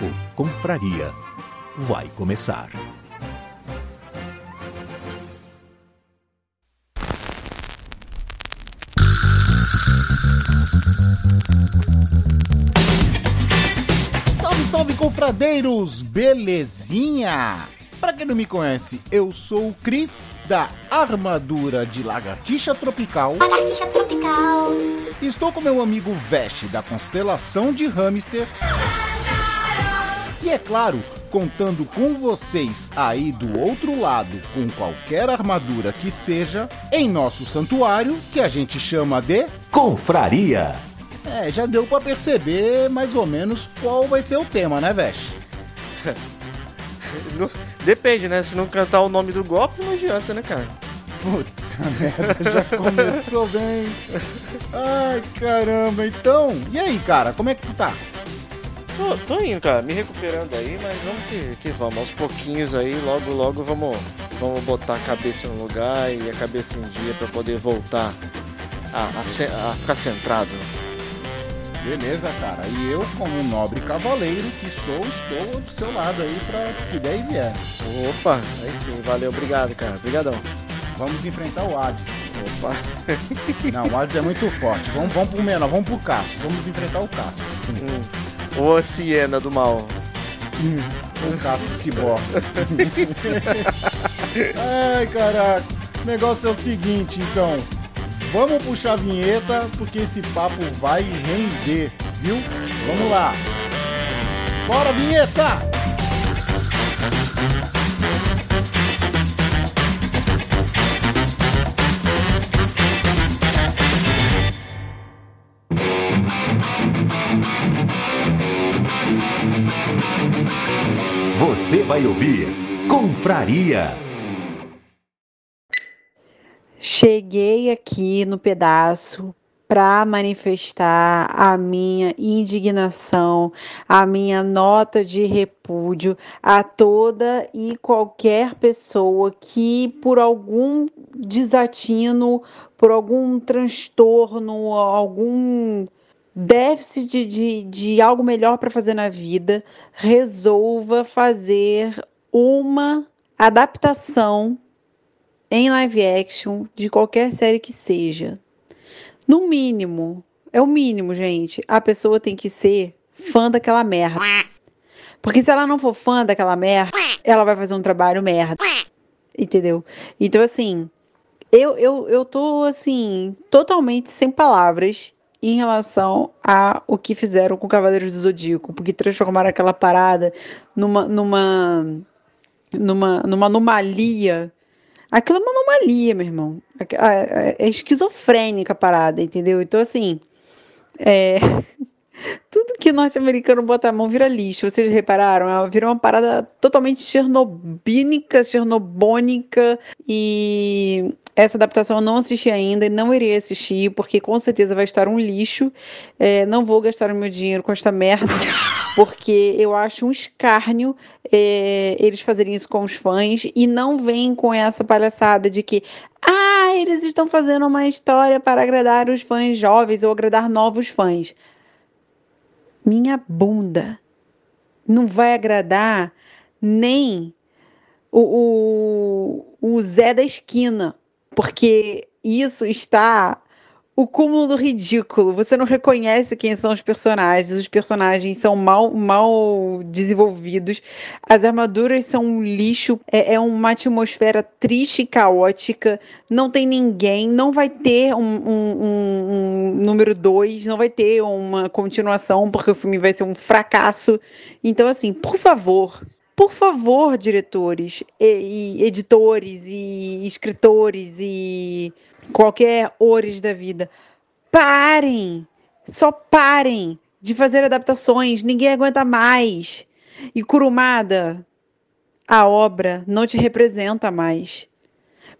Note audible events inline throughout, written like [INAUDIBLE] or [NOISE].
O Confraria vai começar. Salve, salve, confradeiros! Belezinha? Pra quem não me conhece, eu sou o Cris, da Armadura de Lagartixa Tropical. Lagartixa tropical. Estou com meu amigo Veste, da Constelação de Hamster. E é claro, contando com vocês aí do outro lado, com qualquer armadura que seja, em nosso santuário, que a gente chama de Confraria! É, já deu pra perceber mais ou menos qual vai ser o tema, né, Veste? [LAUGHS] Não- Depende, né? Se não cantar o nome do golpe, não adianta, né, cara? Puta [LAUGHS] merda, já começou bem. Ai, caramba, então. E aí, cara, como é que tu tá? Tô, tô indo, cara, me recuperando aí, mas vamos que, que vamos. Aos pouquinhos aí, logo, logo vamos, vamos botar a cabeça no lugar e a cabeça em dia pra poder voltar a, a a ficar centrado. Beleza, cara. E eu, como um nobre cavaleiro que sou, estou do seu lado aí pra que der e vier. Opa, aí sim, valeu, obrigado, cara. Obrigadão. Vamos enfrentar o Hades. Opa, Não, o Hades é muito forte. Vamos, vamos pro menor, vamos pro Cassius. Vamos enfrentar o Cassius. hum. Ô, Siena do mal. O Cassius Ciborgue. Ai, caraca. O negócio é o seguinte, então. Vamos puxar a vinheta, porque esse papo vai render, viu? Vamos lá. Bora, vinheta! Você vai ouvir Confraria! Cheguei aqui no pedaço para manifestar a minha indignação, a minha nota de repúdio a toda e qualquer pessoa que, por algum desatino, por algum transtorno, algum déficit de, de, de algo melhor para fazer na vida, resolva fazer uma adaptação em live action de qualquer série que seja. No mínimo, é o mínimo, gente. A pessoa tem que ser fã daquela merda. Porque se ela não for fã daquela merda, ela vai fazer um trabalho merda. Entendeu? Então, assim, eu, eu, eu tô, assim, totalmente sem palavras em relação a o que fizeram com Cavaleiros do Zodíaco. Porque transformaram aquela parada numa, numa, numa, numa anomalia Aquilo é uma anomalia, meu irmão. A- a- É esquizofrênica a parada, entendeu? Então, assim, é, [LAUGHS] tudo que norte-americano bota a mão vira lixo. Vocês repararam? Ela Vira uma parada totalmente chernobínica, chernobônica. E essa adaptação eu não assisti ainda e não irei assistir, porque com certeza vai estar um lixo. É, não vou gastar o meu dinheiro com esta merda, porque eu acho um escárnio é, eles fazerem isso com os fãs e não vem com essa palhaçada de que ah, eles estão fazendo uma história para agradar os fãs jovens ou agradar novos fãs. Minha bunda. Não vai agradar nem o, o, o Zé da esquina, porque isso está o cúmulo do ridículo. Você não reconhece quem são os personagens. Os personagens são mal, mal desenvolvidos. As armaduras são um lixo. É, é uma atmosfera triste e caótica. Não tem ninguém. Não vai ter um, um, um, um número 2. Não vai ter uma continuação, porque o filme vai ser um fracasso. Então, assim, por favor, por favor, diretores, e, e editores, e escritores, e qualquer ores da vida, parem! Só parem de fazer adaptações, ninguém aguenta mais. E Curumada, a obra não te representa mais.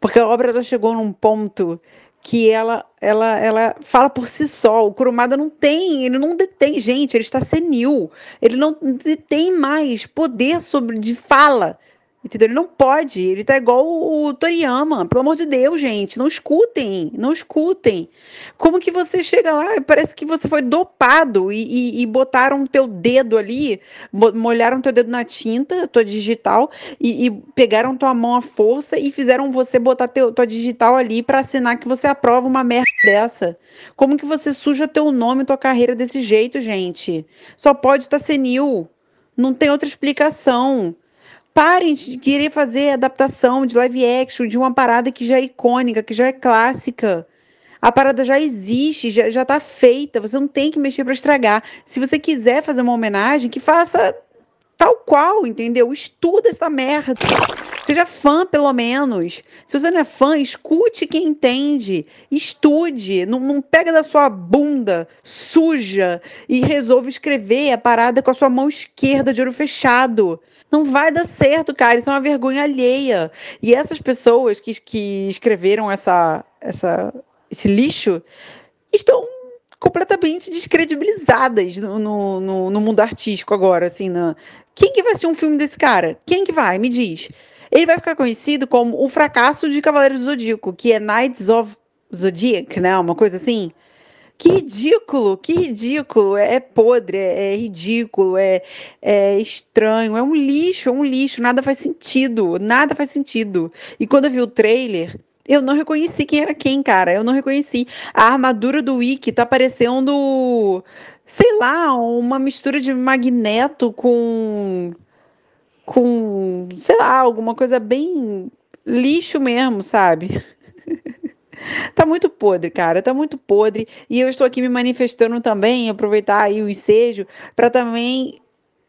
Porque a obra ela chegou num ponto que ela, ela, ela fala por si só. O Kurumada não tem, ele não detém, gente, ele está senil. Ele não detém mais poder sobre de fala Entendeu? Ele não pode. Ele tá igual o Toriyama. Pelo amor de Deus, gente. Não escutem. Não escutem. Como que você chega lá parece que você foi dopado e, e, e botaram teu dedo ali, molharam teu dedo na tinta, tua digital, e, e, pegaram tua mão à força e fizeram você botar teu, tua digital ali para assinar que você aprova uma merda dessa. Como que você suja teu nome, tua carreira desse jeito, gente? Só pode estar tá senil. Não tem outra explicação. Parem de querer fazer adaptação de live action de uma parada que já é icônica, que já é clássica. A parada já existe, já, já tá feita. Você não tem que mexer para estragar. Se você quiser fazer uma homenagem, que faça tal qual, entendeu? Estuda essa merda. Seja fã, pelo menos. Se você não é fã, escute quem entende. Estude. Não, não pega da sua bunda suja e resolve escrever a parada com a sua mão esquerda de olho fechado. Não vai dar certo, cara. Isso é uma vergonha alheia. E essas pessoas que, que escreveram essa, essa, esse lixo estão completamente descredibilizadas no, no, no, mundo artístico agora, assim, na... quem que vai assistir um filme desse cara? Quem que vai? Me diz. Ele vai ficar conhecido como o fracasso de Cavaleiros do Zodíaco, que é Knights of Zodiac, né? Uma coisa assim. Que ridículo, que ridículo. É, é podre, é, é, ridículo, é, é estranho, é um lixo, é um lixo. Nada faz sentido, nada faz sentido. E quando eu vi o trailer, eu não reconheci quem era quem, cara. Eu não reconheci. A armadura do Wiki tá parecendo, sei lá, uma mistura de magneto com. com, sei lá, alguma coisa bem lixo mesmo, sabe? Tá muito podre, cara, tá muito podre. E eu estou aqui me manifestando também, aproveitar aí o ensejo, para também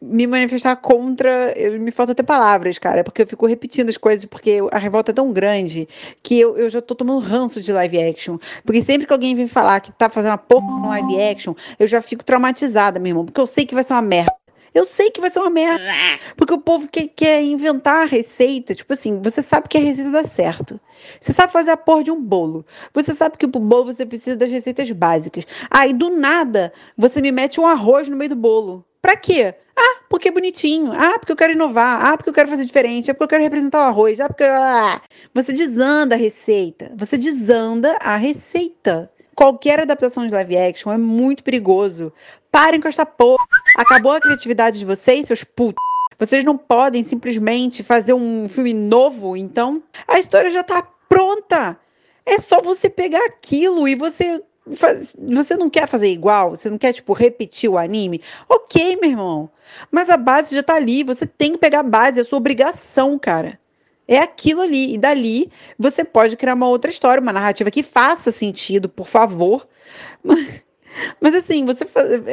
me manifestar contra. Eu, me falta até palavras, cara, porque eu fico repetindo as coisas, porque a revolta é tão grande que eu, eu já tô tomando ranço de live action. Porque sempre que alguém vem falar que tá fazendo uma porra no live action, eu já fico traumatizada, meu irmão, porque eu sei que vai ser uma merda. Eu sei que vai ser uma merda. Porque o povo quer, quer inventar a receita. Tipo assim, você sabe que a receita dá certo. Você sabe fazer a porra de um bolo. Você sabe que pro bolo você precisa das receitas básicas. Aí, do nada, você me mete um arroz no meio do bolo. Pra quê? Ah, porque é bonitinho. Ah, porque eu quero inovar. Ah, porque eu quero fazer diferente. Ah, porque eu quero representar o arroz. Ah, porque. Ah. Você desanda a receita. Você desanda a receita. Qualquer adaptação de live action é muito perigoso. Parem com esta porra. Acabou a criatividade de vocês, seus putos. Vocês não podem simplesmente fazer um filme novo, então a história já tá pronta. É só você pegar aquilo e você faz... você não quer fazer igual, você não quer tipo repetir o anime. OK, meu irmão. Mas a base já tá ali, você tem que pegar a base, é sua obrigação, cara. É aquilo ali. E dali você pode criar uma outra história, uma narrativa que faça sentido, por favor. [LAUGHS] Mas, mas assim, você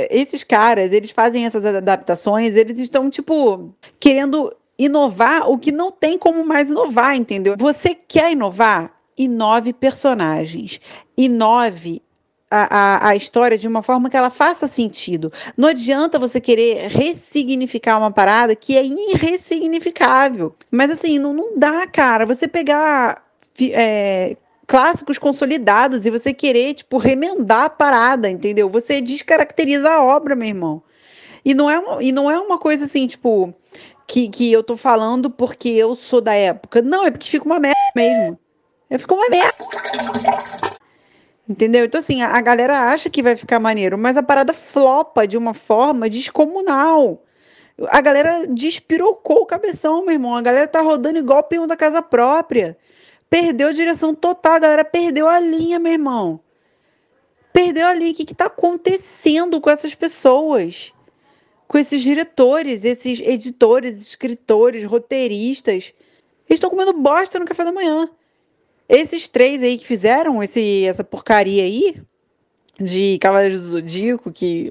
esses caras, eles fazem essas adaptações, eles estão, tipo, querendo inovar o que não tem como mais inovar, entendeu? Você quer inovar? Inove personagens. Inove a, a, a, história de uma forma que ela faça sentido. Não adianta você querer ressignificar uma parada que é irressignificável. Mas assim, não, não dá, cara. Você pegar é, clássicos consolidados e você querer, tipo, remendar a parada, entendeu? Você descaracteriza a obra, meu irmão. E não é uma, e não é uma coisa assim, tipo, que, que eu tô falando porque eu sou da época. Não, é porque fica uma merda mesmo. É, fica uma merda. Entendeu? Então, assim, a, a galera acha que vai ficar maneiro, mas a parada flopa de uma forma descomunal. A galera despirocou o cabeção, meu irmão. A galera tá rodando igual peão da casa própria. Perdeu a direção total, a galera perdeu a linha, meu irmão. perdeu ali. O que está acontecendo com essas pessoas? Com esses diretores, esses editores, escritores, roteiristas. Eles estão comendo bosta no café da manhã. Esses três aí que fizeram esse, essa porcaria aí de Cavaleiros do Zodíaco, que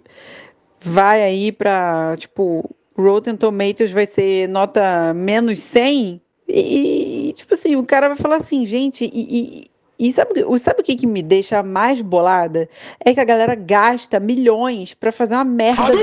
vai aí para tipo, Rotten Tomatoes vai ser nota menos 100. E, tipo assim, o cara vai falar assim, gente, e, e, e sabe, sabe o que, que me deixa mais bolada? É que a galera gasta milhões para fazer uma merda.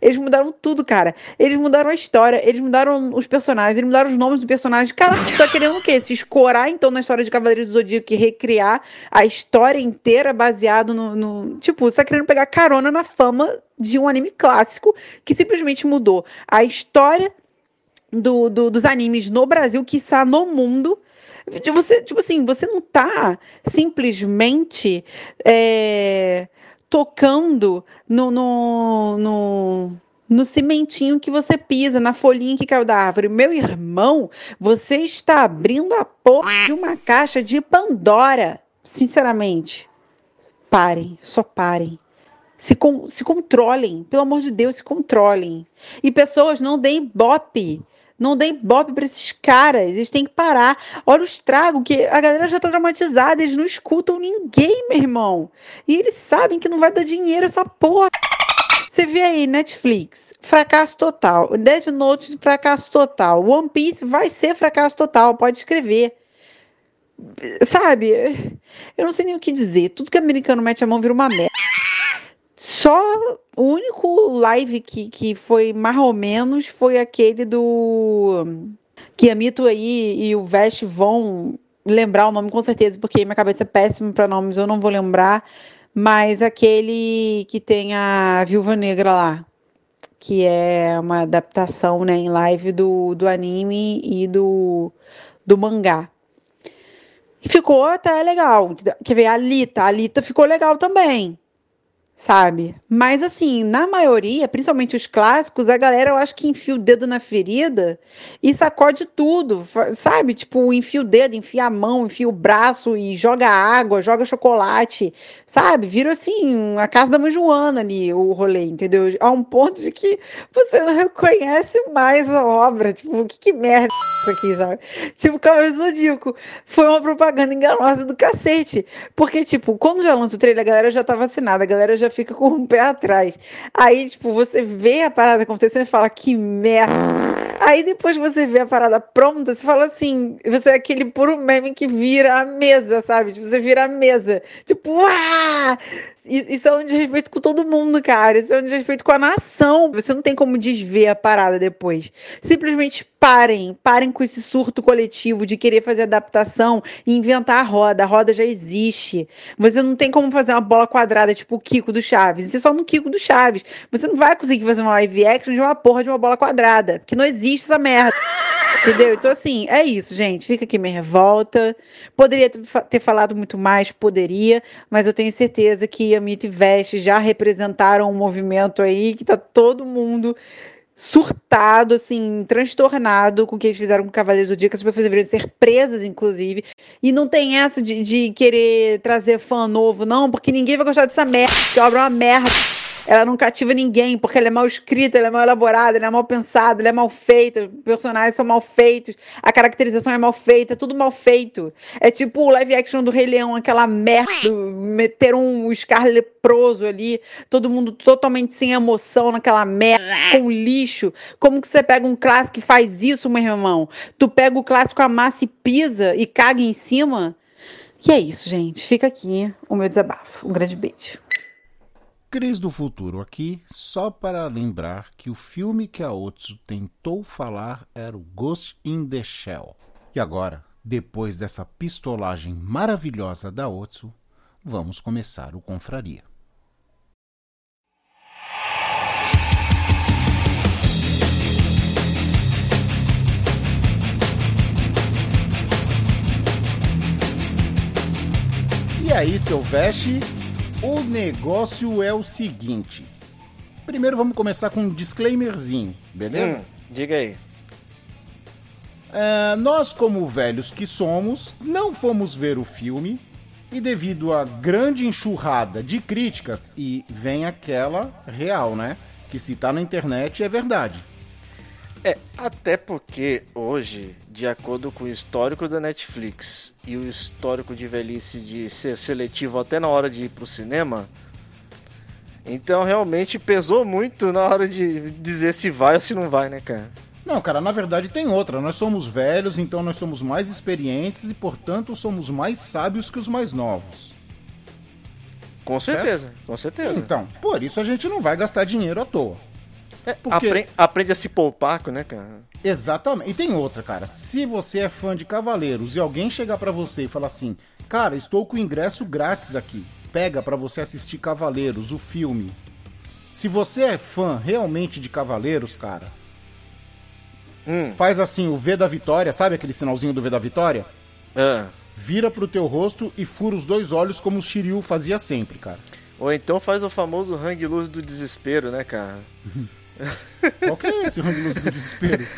Eles mudaram tudo, cara. Eles mudaram a história, eles mudaram os personagens, eles mudaram os nomes dos personagens. Cara, tá querendo o quê? Se escorar, então, na história de Cavaleiros do Zodíaco e recriar a história inteira baseado no, no... Tipo, você tá querendo pegar carona na fama de um anime clássico que simplesmente mudou a história do, do, dos animes no Brasil, que está no mundo. Você, tipo assim, você não tá simplesmente é, tocando no, no, no, no cimentinho que você pisa, na folhinha que caiu da árvore. Meu irmão, você está abrindo a porra de uma caixa de Pandora. Sinceramente, parem, só parem. Se, com, se controlem, pelo amor de Deus, se controlem. E pessoas não deem bope não dê bope para esses caras. Eles têm que parar. Olha o estrago, que a galera já tá traumatizada. Eles não escutam ninguém, meu irmão. E eles sabem que não vai dar dinheiro essa porra. Você vê aí, Netflix, fracasso total. Dead Note, fracasso total. One Piece vai ser fracasso total, pode escrever. Sabe? Eu não sei nem o que dizer. Tudo que americano mete a mão vira uma merda. Só o único live que, que foi mais ou menos foi aquele do. Que a Mito aí e o Vest vão lembrar o nome com certeza, porque minha cabeça é péssima para nomes, eu não vou lembrar. Mas aquele que tem a Viúva Negra lá, que é uma adaptação né, em live do, do anime e do, do mangá. Ficou até legal. Quer ver? A Alita. A Alita ficou legal também sabe? Mas assim, na maioria, principalmente os clássicos, a galera eu acho que enfia o dedo na ferida e sacode tudo, sabe? Tipo, enfia o dedo, enfia a mão, enfia o braço e joga água, joga chocolate, sabe? Vira assim, a casa da mãe Joana ali, o rolê, entendeu? A um ponto de que você não reconhece mais a obra, tipo, que, que merda isso aqui, sabe? Tipo, Cavaleiro Zodíaco foi uma propaganda enganosa do cacete, porque tipo, quando já lança o trailer, a galera já tá vacinada, a galera já fica com o pé atrás. Aí, tipo, você vê a parada acontecendo e fala, que merda. Aí depois você vê a parada pronta, você fala assim, você é aquele puro meme que vira a mesa, sabe? Tipo, você vira a mesa. Tipo, ah! Isso é um desrespeito com todo mundo, cara. Isso é um desrespeito com a nação. Você não tem como desver a parada depois. Simplesmente parem. Parem com esse surto coletivo de querer fazer adaptação e inventar a roda. A roda já existe. Você não tem como fazer uma bola quadrada tipo o Kiko do Chaves. Isso é só no Kiko do Chaves. Você não vai conseguir fazer uma live action de uma porra de uma bola quadrada. Porque não existe essa merda. Entendeu? Então, assim, é isso, gente. Fica aqui minha revolta. Poderia ter falado muito mais, poderia, mas eu tenho certeza que a Mito e Veste já representaram um movimento aí que tá todo mundo surtado, assim, transtornado com o que eles fizeram com Cavaleiros do Dia, que as pessoas deveriam ser presas, inclusive. E não tem essa de, de querer trazer fã novo, não, porque ninguém vai gostar dessa merda, que obra é uma merda ela não cativa ninguém, porque ela é mal escrita, ela é mal elaborada, ela é mal pensada, ela é mal feita, os personagens são mal feitos, a caracterização é mal feita, é tudo mal feito. É tipo o live action do Rei Leão, aquela merda, meter um Scar leproso ali, todo mundo totalmente sem emoção naquela merda, com lixo. Como que você pega um clássico e faz isso, meu irmão? Tu pega o clássico, amassa e pisa e caga em cima? E é isso, gente. Fica aqui o meu desabafo. Um grande beijo. Cris do Futuro aqui, só para lembrar que o filme que a Otsu tentou falar era o Ghost in the Shell. E agora, depois dessa pistolagem maravilhosa da Otsu, vamos começar o Confraria. E aí, seu Veste, o negócio é o seguinte. Primeiro vamos começar com um disclaimerzinho, beleza? Hum, diga aí. É, nós, como velhos que somos, não fomos ver o filme, E devido à grande enxurrada de críticas, e vem aquela real, né? Que se tá na internet é verdade. É, até porque hoje, de acordo com o histórico da Netflix e o histórico de velhice de ser seletivo até na hora de ir pro cinema, então realmente pesou muito na hora de dizer se vai ou se não vai, né, cara? Não, cara, na verdade tem outra. Nós somos velhos, então nós somos mais experientes e, portanto, somos mais sábios que os mais novos. Com certeza, certo? com certeza. Então, por isso a gente não vai gastar dinheiro à toa. Porque... aprende, aprende, a se poupar, né, cara? Exatamente. E tem outra, cara. Se você é fã de Cavaleiros e alguém chegar para você e falar assim: "Cara, estou com ingresso grátis aqui. Pega para você assistir Cavaleiros, o filme". Se você é fã realmente de Cavaleiros, cara, hum. faz assim o V da Vitória, sabe aquele sinalzinho do V da Vitória? É. Vira pro teu rosto e fura os dois olhos como o Shiryu fazia sempre, cara. Ou então faz o famoso hang luz do desespero, né, cara? [LAUGHS] Qual que é esse luz do desespero? [LAUGHS]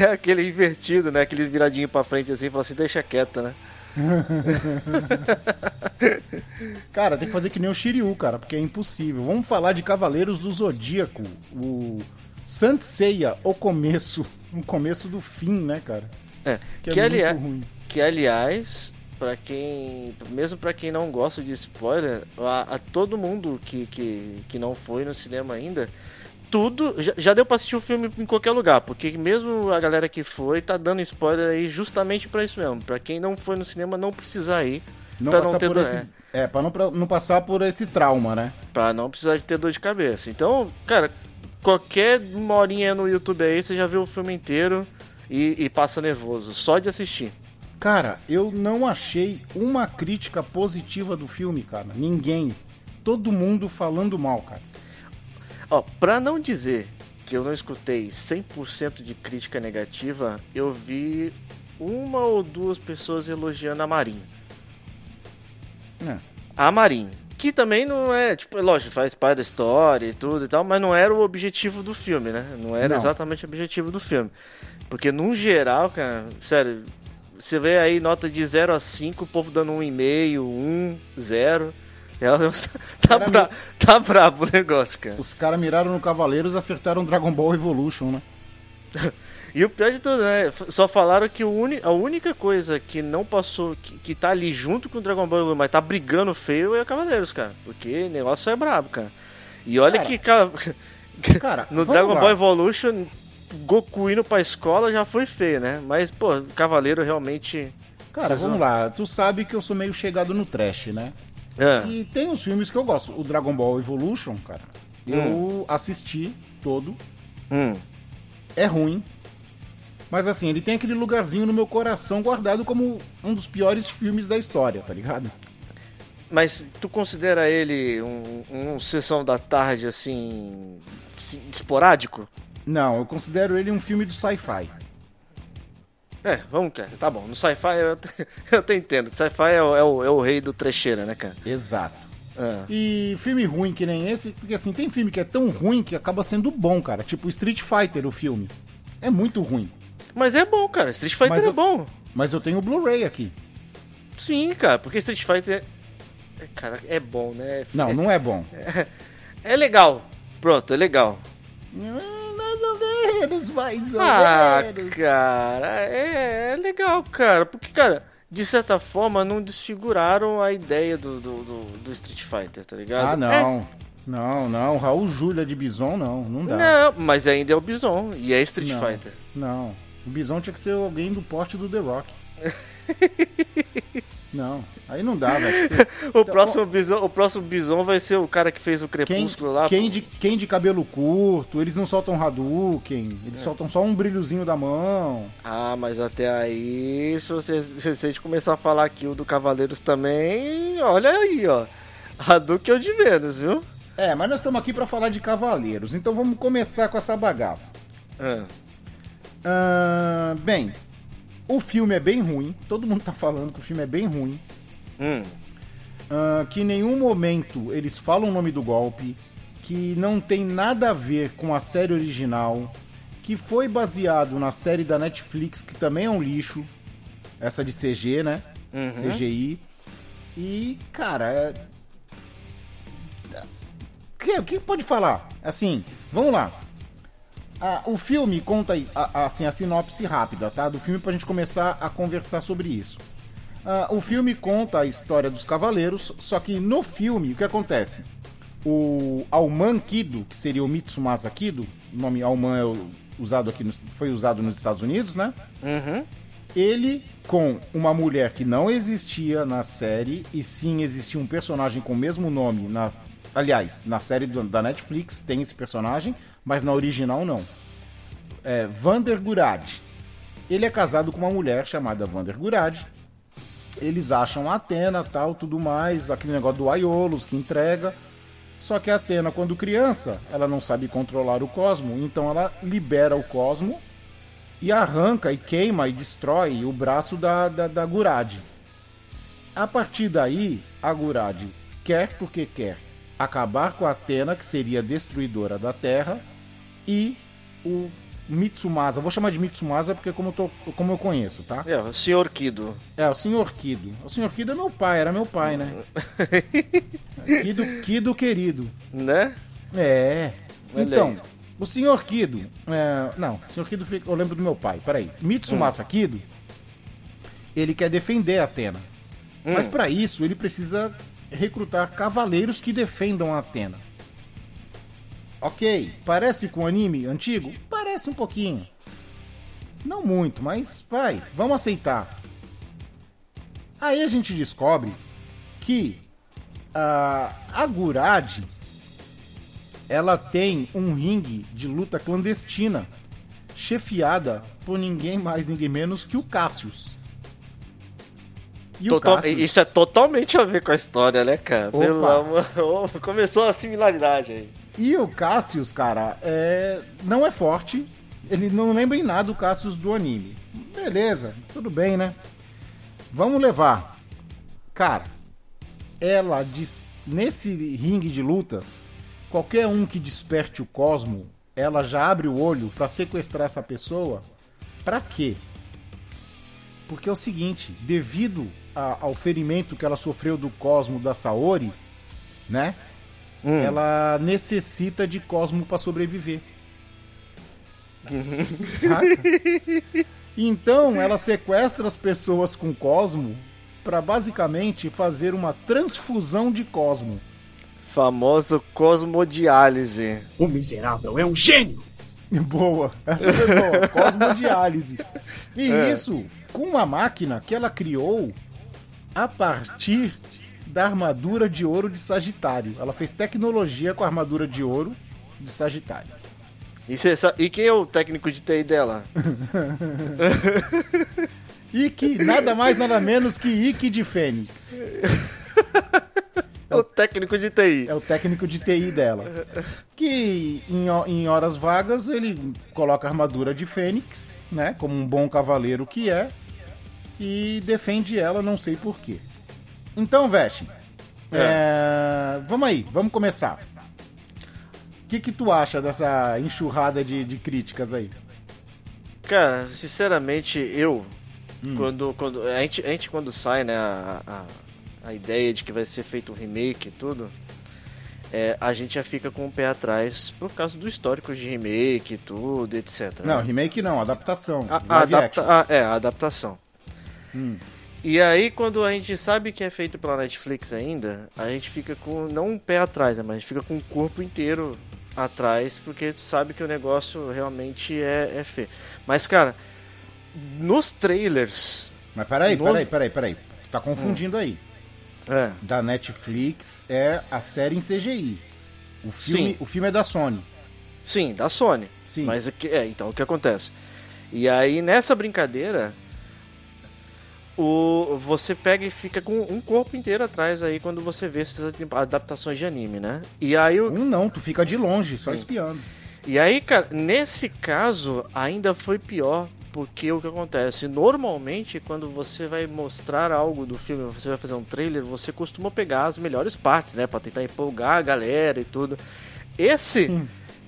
É aquele invertido, né? Aquele viradinho pra frente assim, fala assim, deixa quieto, né? [LAUGHS] cara, tem que fazer que nem o Shiryu, cara, porque é impossível. Vamos falar de Cavaleiros do Zodíaco. O Seiya, o começo. O começo do fim, né, cara? É, que, é que, ali... ruim. que aliás, para quem, mesmo para quem não gosta de spoiler, a, a, todo mundo que, que, que não foi no cinema ainda, tudo já, já deu para assistir o filme em qualquer lugar, porque mesmo a galera que foi tá dando spoiler aí justamente para isso mesmo, para quem não foi no cinema não precisar ir, não pra não ter por esse, é, para não, pra não passar por esse trauma, né? Para não precisar de ter dor de cabeça. Então, cara, qualquer uma horinha no YouTube aí, você já viu o filme inteiro e, e passa nervoso, só de assistir. Cara, eu não achei uma crítica positiva do filme, cara. Ninguém. Todo mundo falando mal, cara. Ó, pra não dizer que eu não escutei 100% de crítica negativa, eu vi uma ou duas pessoas elogiando a Marinha. É. A Marinha. Que também não é, tipo, lógico, faz parte da história e tudo e tal, mas não era o objetivo do filme, né? Não era não. exatamente o objetivo do filme. Porque, no geral, cara, sério, você vê aí nota de 0 a 5, o povo dando 1,5, 1, 0. [LAUGHS] tá, bra... me... tá brabo o negócio, cara. Os caras miraram no Cavaleiros e acertaram Dragon Ball Evolution, né? [LAUGHS] e o pior de tudo, né? Só falaram que uni... a única coisa que não passou, que, que tá ali junto com o Dragon Ball Evolution, mas tá brigando feio é o Cavaleiros, cara. Porque o negócio é brabo, cara. E olha cara, que, cara, [LAUGHS] cara no Dragon lá. Ball Evolution Goku indo pra escola já foi feio, né? Mas, pô, Cavaleiro realmente. Cara, vamos lá. Tu sabe que eu sou meio chegado no trash, né? É. E tem uns filmes que eu gosto. O Dragon Ball Evolution, cara, eu hum. assisti todo. Hum. É ruim. Mas assim, ele tem aquele lugarzinho no meu coração guardado como um dos piores filmes da história, tá ligado? Mas tu considera ele um, um sessão da tarde, assim, esporádico? Não, eu considero ele um filme do sci-fi. É, vamos, cara. Tá bom. No sci-fi eu, [LAUGHS] eu até entendo. Sci-fi é, o, é, o, é o rei do trecheira, né, cara? Exato. É. E filme ruim que nem esse, porque assim, tem filme que é tão ruim que acaba sendo bom, cara. Tipo Street Fighter, o filme. É muito ruim. Mas é bom, cara. Street Fighter mas é eu, bom. Mas eu tenho o Blu-ray aqui. Sim, cara, porque Street Fighter. É, cara, é bom, né? Não, é, não é bom. É, [LAUGHS] é legal. Pronto, é legal. Hum, menos, mais ou ah, menos. cara, é, é legal, cara. Porque, cara, de certa forma, não desfiguraram a ideia do, do, do, do Street Fighter, tá ligado? Ah, não. É. Não, não. Raul Júlia de Bison, não. Não dá. Não, mas ainda é o Bison. E é Street não, Fighter. Não. O Bison tinha que ser alguém do porte do The Rock. [LAUGHS] Não, aí não dá, velho. [LAUGHS] o, então, próximo bison, o próximo Bison vai ser o cara que fez o Crepúsculo quem, lá. Quem de, quem de cabelo curto, eles não soltam Hadouken, eles é. soltam só um brilhozinho da mão. Ah, mas até aí, se, você, se a gente começar a falar aqui o do Cavaleiros também, olha aí, ó. Hadouken é o de menos, viu? É, mas nós estamos aqui para falar de Cavaleiros, então vamos começar com essa bagaça. É. Uh, bem, o filme é bem ruim, todo mundo tá falando que o filme é bem ruim. Hum. Uh, que em nenhum momento eles falam o nome do golpe, que não tem nada a ver com a série original, que foi baseado na série da Netflix, que também é um lixo, essa de CG, né? Uhum. CGI. E, cara, é... o que, o que pode falar? Assim, vamos lá. Ah, o filme conta a, assim, a sinopse rápida, tá? Do filme pra gente começar a conversar sobre isso. Ah, o filme conta a história dos cavaleiros, só que no filme o que acontece? O Alman Kido, que seria o Mitsumasa Kido, o nome Alman é usado aqui, no, foi usado nos Estados Unidos, né? Uhum. Ele com uma mulher que não existia na série, e sim existia um personagem com o mesmo nome na. Aliás, na série do, da Netflix tem esse personagem, mas na original não. É Vander Gurad. Ele é casado com uma mulher chamada Vander Gurad. Eles acham a Atena, tal, tudo mais, aquele negócio do Aiolos que entrega. Só que a Atena, quando criança, ela não sabe controlar o cosmo, então ela libera o cosmo e arranca e queima e destrói o braço da, da, da Gurad. A partir daí, a Gurad quer porque quer acabar com a Atena, que seria destruidora da Terra, e o Mitsumasa. Vou chamar de Mitsumasa porque como eu, tô, como eu conheço, tá? É, o Sr. Kido. É, o Sr. Kido. O Sr. Kido é meu pai, era meu pai, né? [LAUGHS] Kido, Kido querido. Né? É. Olha então, aí. o Sr. Kido... é, não, o Sr. Kido, fica- eu lembro do meu pai. Peraí. Mitsumasa Kido, ele quer defender a Atena. Mas pra isso, ele precisa recrutar cavaleiros que defendam a Atena. Ok, parece com anime antigo? Parece um pouquinho. Não muito, mas vai, vamos aceitar. Aí a gente descobre que a, a Gurad ela tem um ringue de luta clandestina chefiada por ninguém mais, ninguém menos que o Cassius. Total- Cassius, Isso é totalmente a ver com a história, né, cara? Opa. Pelo amor... [LAUGHS] Começou a similaridade aí. E o Cassius, cara, é... não é forte. Ele não lembra em nada o Cassius do anime. Beleza, tudo bem, né? Vamos levar. Cara, ela diz. Nesse ringue de lutas, qualquer um que desperte o cosmo, ela já abre o olho pra sequestrar essa pessoa. Pra quê? Porque é o seguinte, devido a- ao ferimento que ela sofreu do cosmo da Saori, né? Ela necessita de cosmo pra sobreviver. [LAUGHS] Saca? Então ela sequestra as pessoas com cosmo pra basicamente fazer uma transfusão de cosmo. Famoso cosmodiálise. O miserável é um gênio! Boa, essa foi boa. [LAUGHS] Cosmodiálise. E isso com uma máquina que ela criou a partir da armadura de ouro de Sagitário. Ela fez tecnologia com a armadura de ouro de Sagitário. E, cê e quem é o técnico de TI dela? [LAUGHS] Ike, nada mais nada menos que Ike de Fênix. É o técnico de TI. É o técnico de TI dela. Que em, em horas vagas ele coloca a armadura de Fênix, né? Como um bom cavaleiro que é. E defende ela, não sei porquê. Então, Veste. é, Vamos aí, vamos começar. O que, que tu acha dessa enxurrada de, de críticas aí? Cara, sinceramente, eu. Hum. Quando, quando a, gente, a gente quando sai, né, a, a, a ideia de que vai ser feito um remake e tudo, é, a gente já fica com o pé atrás por causa do histórico de remake e tudo, etc. Não, remake não, adaptação. A, adapta- a- é, a adaptação. Hum. E aí, quando a gente sabe que é feito pela Netflix ainda, a gente fica com, não um pé atrás, né, mas a gente fica com o corpo inteiro atrás, porque sabe que o negócio realmente é, é feio. Mas, cara, nos trailers. Mas peraí, No- peraí, peraí, peraí. Tu tá confundindo aí. É, da Netflix é a série em CGI. O filme, Sim. o filme é da Sony. sim, da Sony. Sim. Mas é, é, então o que acontece? E aí, nessa brincadeira, o, você pega e fica com um corpo inteiro atrás aí quando você vê essas adaptações de anime, né? E aí o, Um não, tu fica de longe, só espiando. E aí, cara, nesse caso ainda foi pior, porque o que acontece? Normalmente, quando você vai mostrar algo do filme, você vai fazer um trailer, você costuma pegar as melhores partes, né? Pra tentar empolgar a galera e tudo. Esse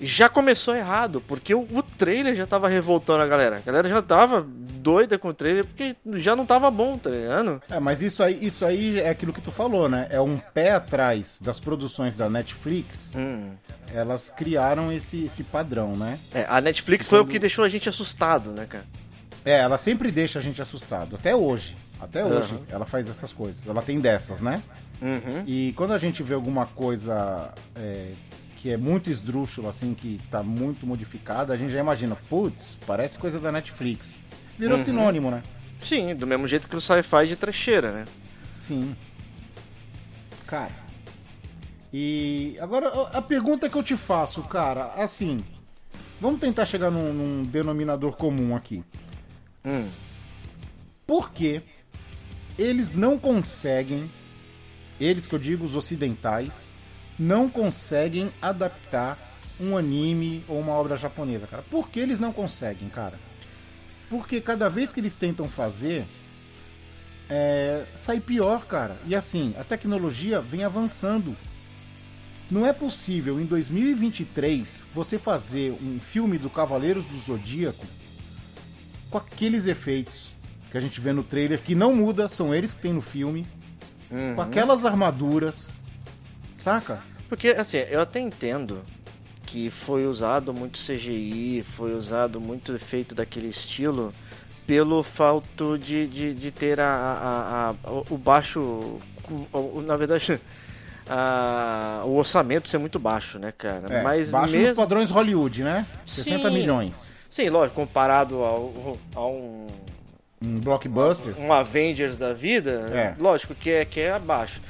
já começou errado, porque o, o trailer já tava revoltando a galera. A galera já tava doida com o trailer porque já não tava bom, tá ligado? É, mas isso aí, isso aí é aquilo que tu falou, né? É um pé atrás das produções da Netflix. Hum. Elas criaram esse, esse padrão, né? É, a Netflix foi o que deixou a gente assustado, né, cara? É, ela sempre deixa a gente assustado. Até hoje. Até hoje Uhum. ela faz essas coisas. Ela tem dessas, né? Uhum. E quando a gente vê alguma coisa é, que é muito esdrúxula, assim, que tá muito modificada, a gente já imagina, putz, parece coisa da Netflix. Virou Uhum. sinônimo, né? Sim, do mesmo jeito que o sci-fi de trecheira, né? Sim. Cara. E agora a pergunta que eu te faço, cara, assim, vamos tentar chegar num, num denominador comum aqui. Hum. Por que eles não conseguem, eles que eu digo os ocidentais, não conseguem adaptar um anime ou uma obra japonesa, cara? Por que eles não conseguem, cara? Porque cada vez que eles tentam fazer, é, sai pior, cara. E assim, a tecnologia vem avançando. Não é possível em 2023 você fazer um filme do Cavaleiros do Zodíaco com aqueles efeitos que a gente vê no trailer, que não muda, são eles que tem no filme, com aquelas armaduras, saca? Porque, assim, eu até entendo que foi usado muito CGI, foi usado muito efeito daquele estilo, pelo fato de, de, de ter a, a- a- o- baixo. Na verdade, [LAUGHS] a- o orçamento ser muito baixo, né, cara? É, Mas baixo nos mesmo. padrões Hollywood, né? 60 Sim. milhões. Sim, lógico, comparado ao, a um, Um blockbuster. um Avengers da vida, É. lógico que é, que é abaixo.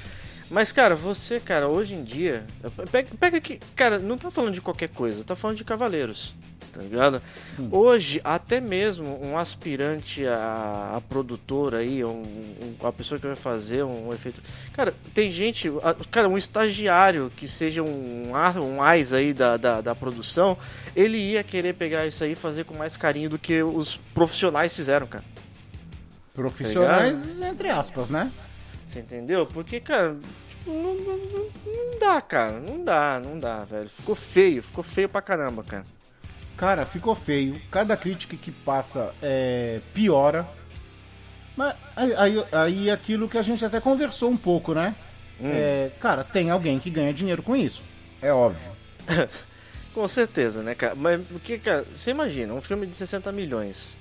Mas, cara, você, cara, hoje em dia. Pega, pega aqui. Cara, não tá falando de qualquer coisa, tá falando de cavaleiros. Tá ligado? Sim. Hoje, até mesmo um aspirante a, a produtor aí, um, um- a pessoa que vai fazer um efeito. Cara, tem gente. a- Cara, um estagiário que seja um, um AIS aí da, da, da produção, ele ia querer pegar isso aí e fazer com mais carinho do que os profissionais fizeram, cara. Profissionais, entre aspas, né? Você entendeu? Porque, cara, tipo, não, não, não- dá, cara. Não dá, não dá, velho. Ficou feio, ficou feio pra caramba, cara. Cara, ficou feio. Cada crítica que passa é, piora. Mas aí, aí, aí aquilo que a gente até conversou um pouco, né? É, cara, tem alguém que ganha dinheiro com isso. É óbvio. [LAUGHS] Com certeza, né, cara? Mas porque, cara, você imagina, um filme de 60 milhões.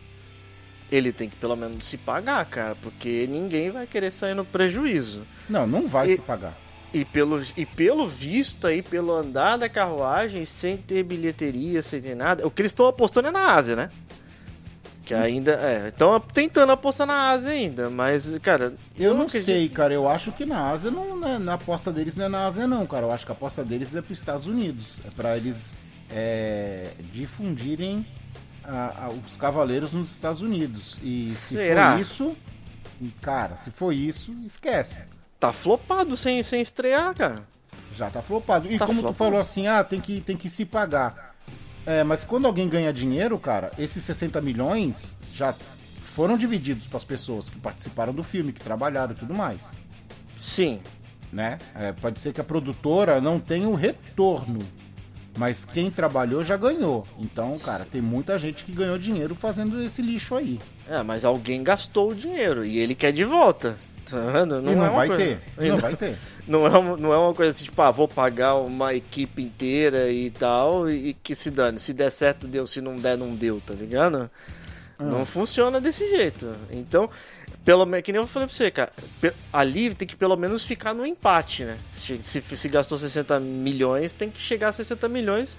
Ele tem que pelo menos se pagar, cara, porque ninguém vai querer sair no prejuízo. Não, não vai E- se pagar. E pelo, e pelo visto aí, pelo andar da carruagem, sem ter bilheteria, sem ter nada. O que eles estão apostando é na Ásia, né? Que ainda. É, estão tentando apostar na Ásia ainda, mas, cara. Eu não acredito- sei, cara. Eu acho que na Ásia não, né, na aposta deles não é na Ásia, não, cara. Eu acho que a aposta deles é para os Estados Unidos. É para eles é, difundirem a- a- os cavaleiros nos Estados Unidos. E se Será? for isso, cara, se for isso, esquece. Tá flopado sem, sem estrear, cara. Já tá flopado. E Tá como tu flopado. falou assim, ah, tem que, tem que se pagar. É, mas quando alguém ganha dinheiro, cara, esses 60 milhões já foram divididos para as pessoas que participaram do filme, que trabalharam e tudo mais. Sim. né? É, pode ser que a produtora não tenha o retorno, mas quem trabalhou já ganhou. Então, cara, tem muita gente que ganhou dinheiro fazendo esse lixo aí. É, mas alguém gastou o dinheiro e ele quer de volta. Tá vendo? e não é vai coisa- ter. E Não vai ter. [LAUGHS] Não é, uma, não é uma coisa assim, tipo, ah, vou pagar uma equipe inteira e tal, e, que se dane. Se der certo, deu. Se não der, não deu, tá ligado? Ah. Não funciona desse jeito. Então, pelo menos, que nem eu falei pra você, cara, ali tem que pelo menos ficar no empate, né? Se, se, se gastou 60 milhões, tem que chegar a 60 milhões.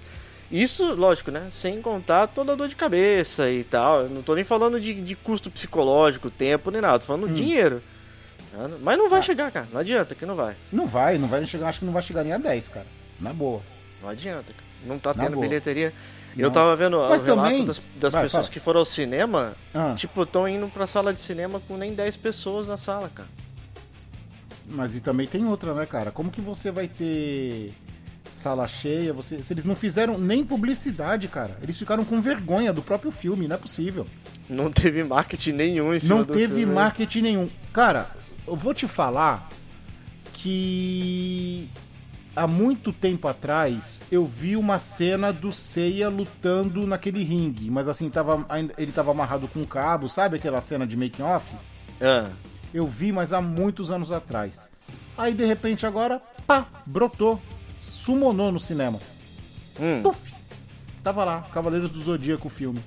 Isso, lógico, né? Sem contar toda a dor de cabeça e tal. Eu não tô nem falando de, de custo psicológico, tempo, nem nada. Tô falando dinheiro. tá? Mas não vai chegar, cara. Não adianta que não vai. Não vai, não vai chegar, acho que não vai chegar nem a 10, cara. Na boa. Não adianta, cara. Não tá Na tendo boa. bilheteria. Eu tava vendo Mas o relato também- das, das Vai, pessoas fala. que foram ao cinema, Ah, tipo, estão indo pra sala de cinema com nem 10 pessoas na sala, cara. mas e também tem outra, né, cara? Como que você vai ter sala cheia? Você, se eles não fizeram nem publicidade, cara. Eles ficaram com vergonha do próprio filme, não é possível. Não teve marketing nenhum em cima Não teve filme. marketing nenhum. Cara, eu vou te falar que há muito tempo atrás eu vi uma cena do Seiya lutando naquele ringue, mas assim, tava, ele tava amarrado com um cabo, sabe aquela cena de making off? Ah, Eu vi, mas há muitos anos atrás. Aí de repente agora, pá, brotou, sumonou no cinema. hum. Puf! Tava lá, Cavaleiros do Zodíaco o filme.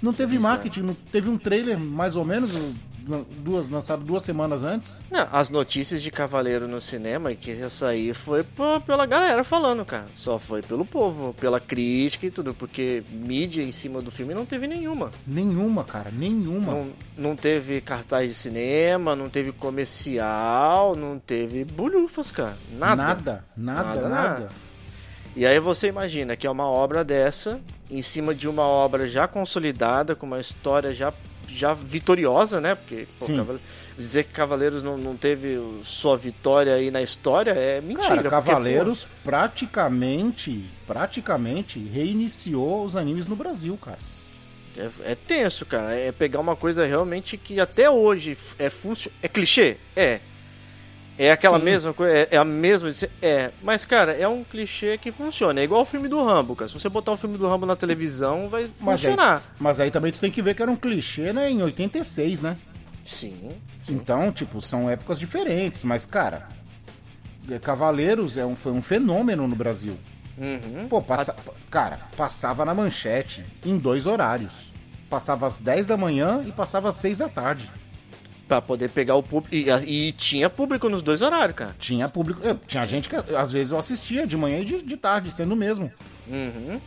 Não teve marketing, não teve um trailer mais ou menos, duas, lançado duas semanas antes. Não, as notícias de Cavaleiro no cinema que ia sair foi pô- pela galera falando, cara. Só foi pelo povo, pela crítica e tudo, porque mídia em cima do filme não teve nenhuma. Nenhuma, cara, nenhuma. Não, não teve cartaz de cinema, não teve comercial, não teve bulhufas, cara. Nada, nada, Nada, nada. nada. E aí você imagina que é uma obra dessa, em cima de uma obra já consolidada, com uma história já, já vitoriosa, né? Porque pô. Cavale- dizer que Cavaleiros não, não teve sua vitória aí na história é mentira. Cara, porque, Cavaleiros praticamente, praticamente reiniciou os animes no Brasil, cara. pô, é, é tenso, cara. É pegar uma coisa realmente que até hoje é funcio... É clichê? É. É aquela Sim. mesma coisa, é, é a mesma. É, mas cara, é um clichê que funciona. É igual o filme do Rambo, cara. Se você botar o filme do Rambo na televisão, vai Mas aí, funcionar. mas aí também tu tem que ver que era um clichê, né, em 86, né? Sim. Então, tipo, são épocas diferentes, mas, cara, é, Cavaleiros é um, foi um fenômeno no Brasil. Uhum. Pô, passa, cara, passava na manchete em dois horários. Passava às 10 da manhã e passava às 6 da tarde. Pra poder pegar o público. E, e tinha público nos dois horários, cara. Tinha público. eu- tinha gente que às vezes eu assistia de manhã e de, de tarde, sendo o mesmo. Uhum.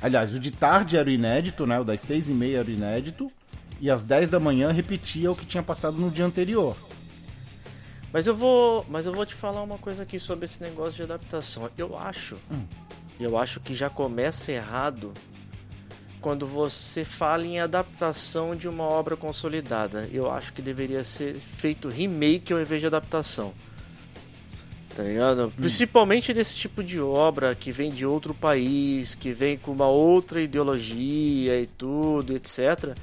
Aliás, o de tarde era o inédito, né? O das 6 e meia era o inédito. E às 10 da manhã repetia o que tinha passado no dia anterior. Mas eu vou. Mas eu vou te falar uma coisa aqui sobre esse negócio de adaptação. Eu acho. Eu acho que já começa errado quando você fala em adaptação de uma obra consolidada. Eu acho que deveria ser feito remake ao invés de adaptação. Tá ligado? Principalmente desse tipo de obra que vem de outro país, que vem com uma outra ideologia e tudo, etc.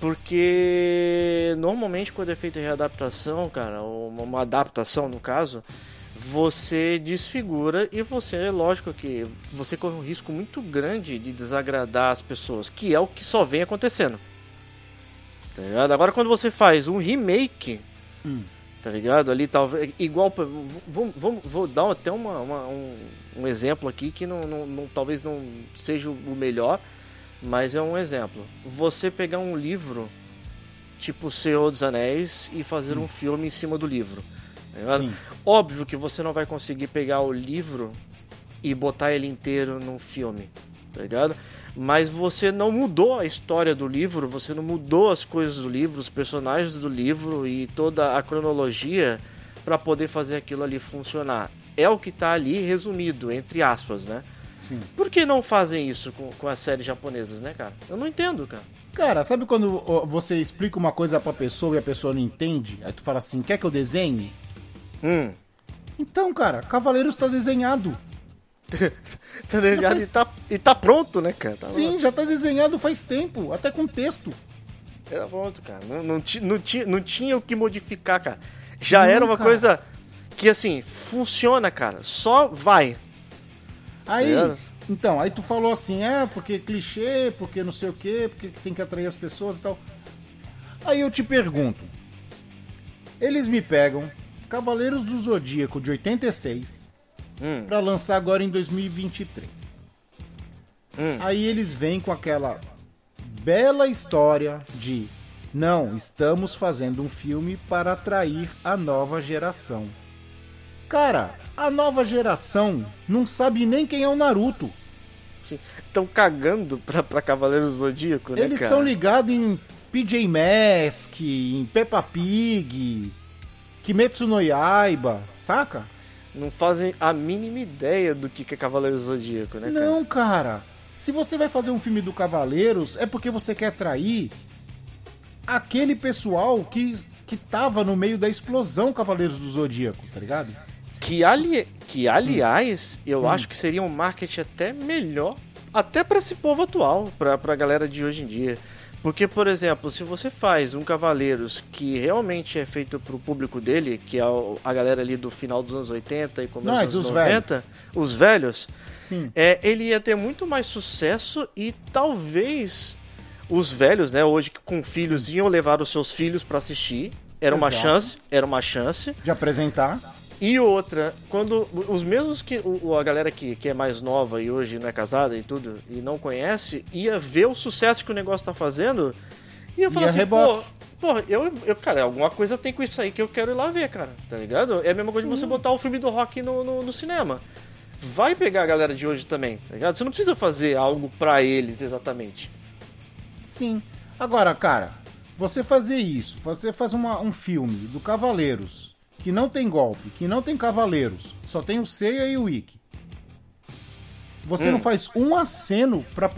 Porque normalmente quando é feito readaptação, cara, uma adaptação no caso, você desfigura e você, é lógico que você corre um risco muito grande de desagradar as pessoas, que é o que só vem acontecendo. Tá ligado? Agora quando você faz um remake, tá ligado? Ali talvez igual vou, vou, vou dar até uma, uma- um, um exemplo aqui que não, não- não- talvez não seja o melhor, mas é um exemplo. Você pegar um livro tipo O Senhor dos Anéis e fazer um filme em cima do livro. Tá. Óbvio que você não vai conseguir pegar o livro e botar ele inteiro num filme, tá ligado? Mas você não mudou a história do livro, você não mudou as coisas do livro, os personagens do livro e toda a cronologia para poder fazer aquilo ali funcionar. É o que tá ali resumido, entre aspas, né? Sim. Por que não fazem isso com, com as séries japonesas, né, cara? Eu não entendo, cara. Cara, sabe quando você explica uma coisa pra pessoa e a pessoa não entende? Aí tu fala assim, quer que eu desenhe? Hum. Então, cara, Cavaleiros tá desenhado. [LAUGHS] Tá ligado? E tá, e tá pronto, né, cara? Tá Sim, já tá desenhado faz tempo, até com texto. Era pronto, cara. Não, não, ti- não, ti- não tinha o que modificar, cara. Já era Não, uma cara. coisa que, assim, funciona, cara. Só vai. Aí, É. então, aí tu falou assim, é, porque clichê, porque não sei o quê, porque tem que atrair as pessoas e tal. Aí eu te pergunto, eles me pegam Cavaleiros do Zodíaco de 86 Hum. pra lançar agora em 2023. Hum. Aí eles vêm com aquela bela história de não, estamos fazendo um filme para atrair a nova geração. Cara, a nova geração não sabe nem quem é o Naruto. Estão cagando pra, pra Cavaleiro do Zodíaco, né, Eles estão ligados em PJ Mask, em Peppa Pig, Kimetsu no Yaiba, saca? Não fazem a mínima ideia do que é Cavaleiro do Zodíaco, né, cara? Não, cara. Se você vai fazer um filme do Cavaleiros, é porque você quer atrair aquele pessoal que, que tava no meio da explosão Cavaleiros do Zodíaco, tá ligado? Que, ali... que aliás, eu Hum. acho que seria um marketing até melhor, até pra esse povo atual, pra, pra galera de hoje em dia. Porque, por exemplo, se você faz um Cavaleiros que realmente é feito pro público dele, que é a galera ali do final dos anos 80 e começo Mas dos anos os 90, os velhos, Sim. é, ele ia ter muito mais sucesso e talvez os velhos, né, hoje com filhos, iam levar os seus filhos pra assistir. Era uma Exato. chance, era uma chance. De apresentar. E outra, quando os mesmos que o, a galera que, que é mais nova e hoje não é casada e tudo, e não conhece, ia ver o sucesso que o negócio tá fazendo, ia falar Ia assim, pô, pô, eu, eu, cara, alguma coisa tem com isso aí que eu quero ir lá ver, cara, tá ligado? É a mesma coisa de você botar o filme do rock no, no, no cinema. Vai pegar a galera de hoje também, tá ligado? Você não precisa fazer algo pra eles exatamente. Sim. Agora, cara, você fazer isso, você faz uma- um filme do Cavaleiros que não tem golpe, que não tem Cavaleiros, só tem o Seiya e o Ikki. Você Hum. não faz um aceno para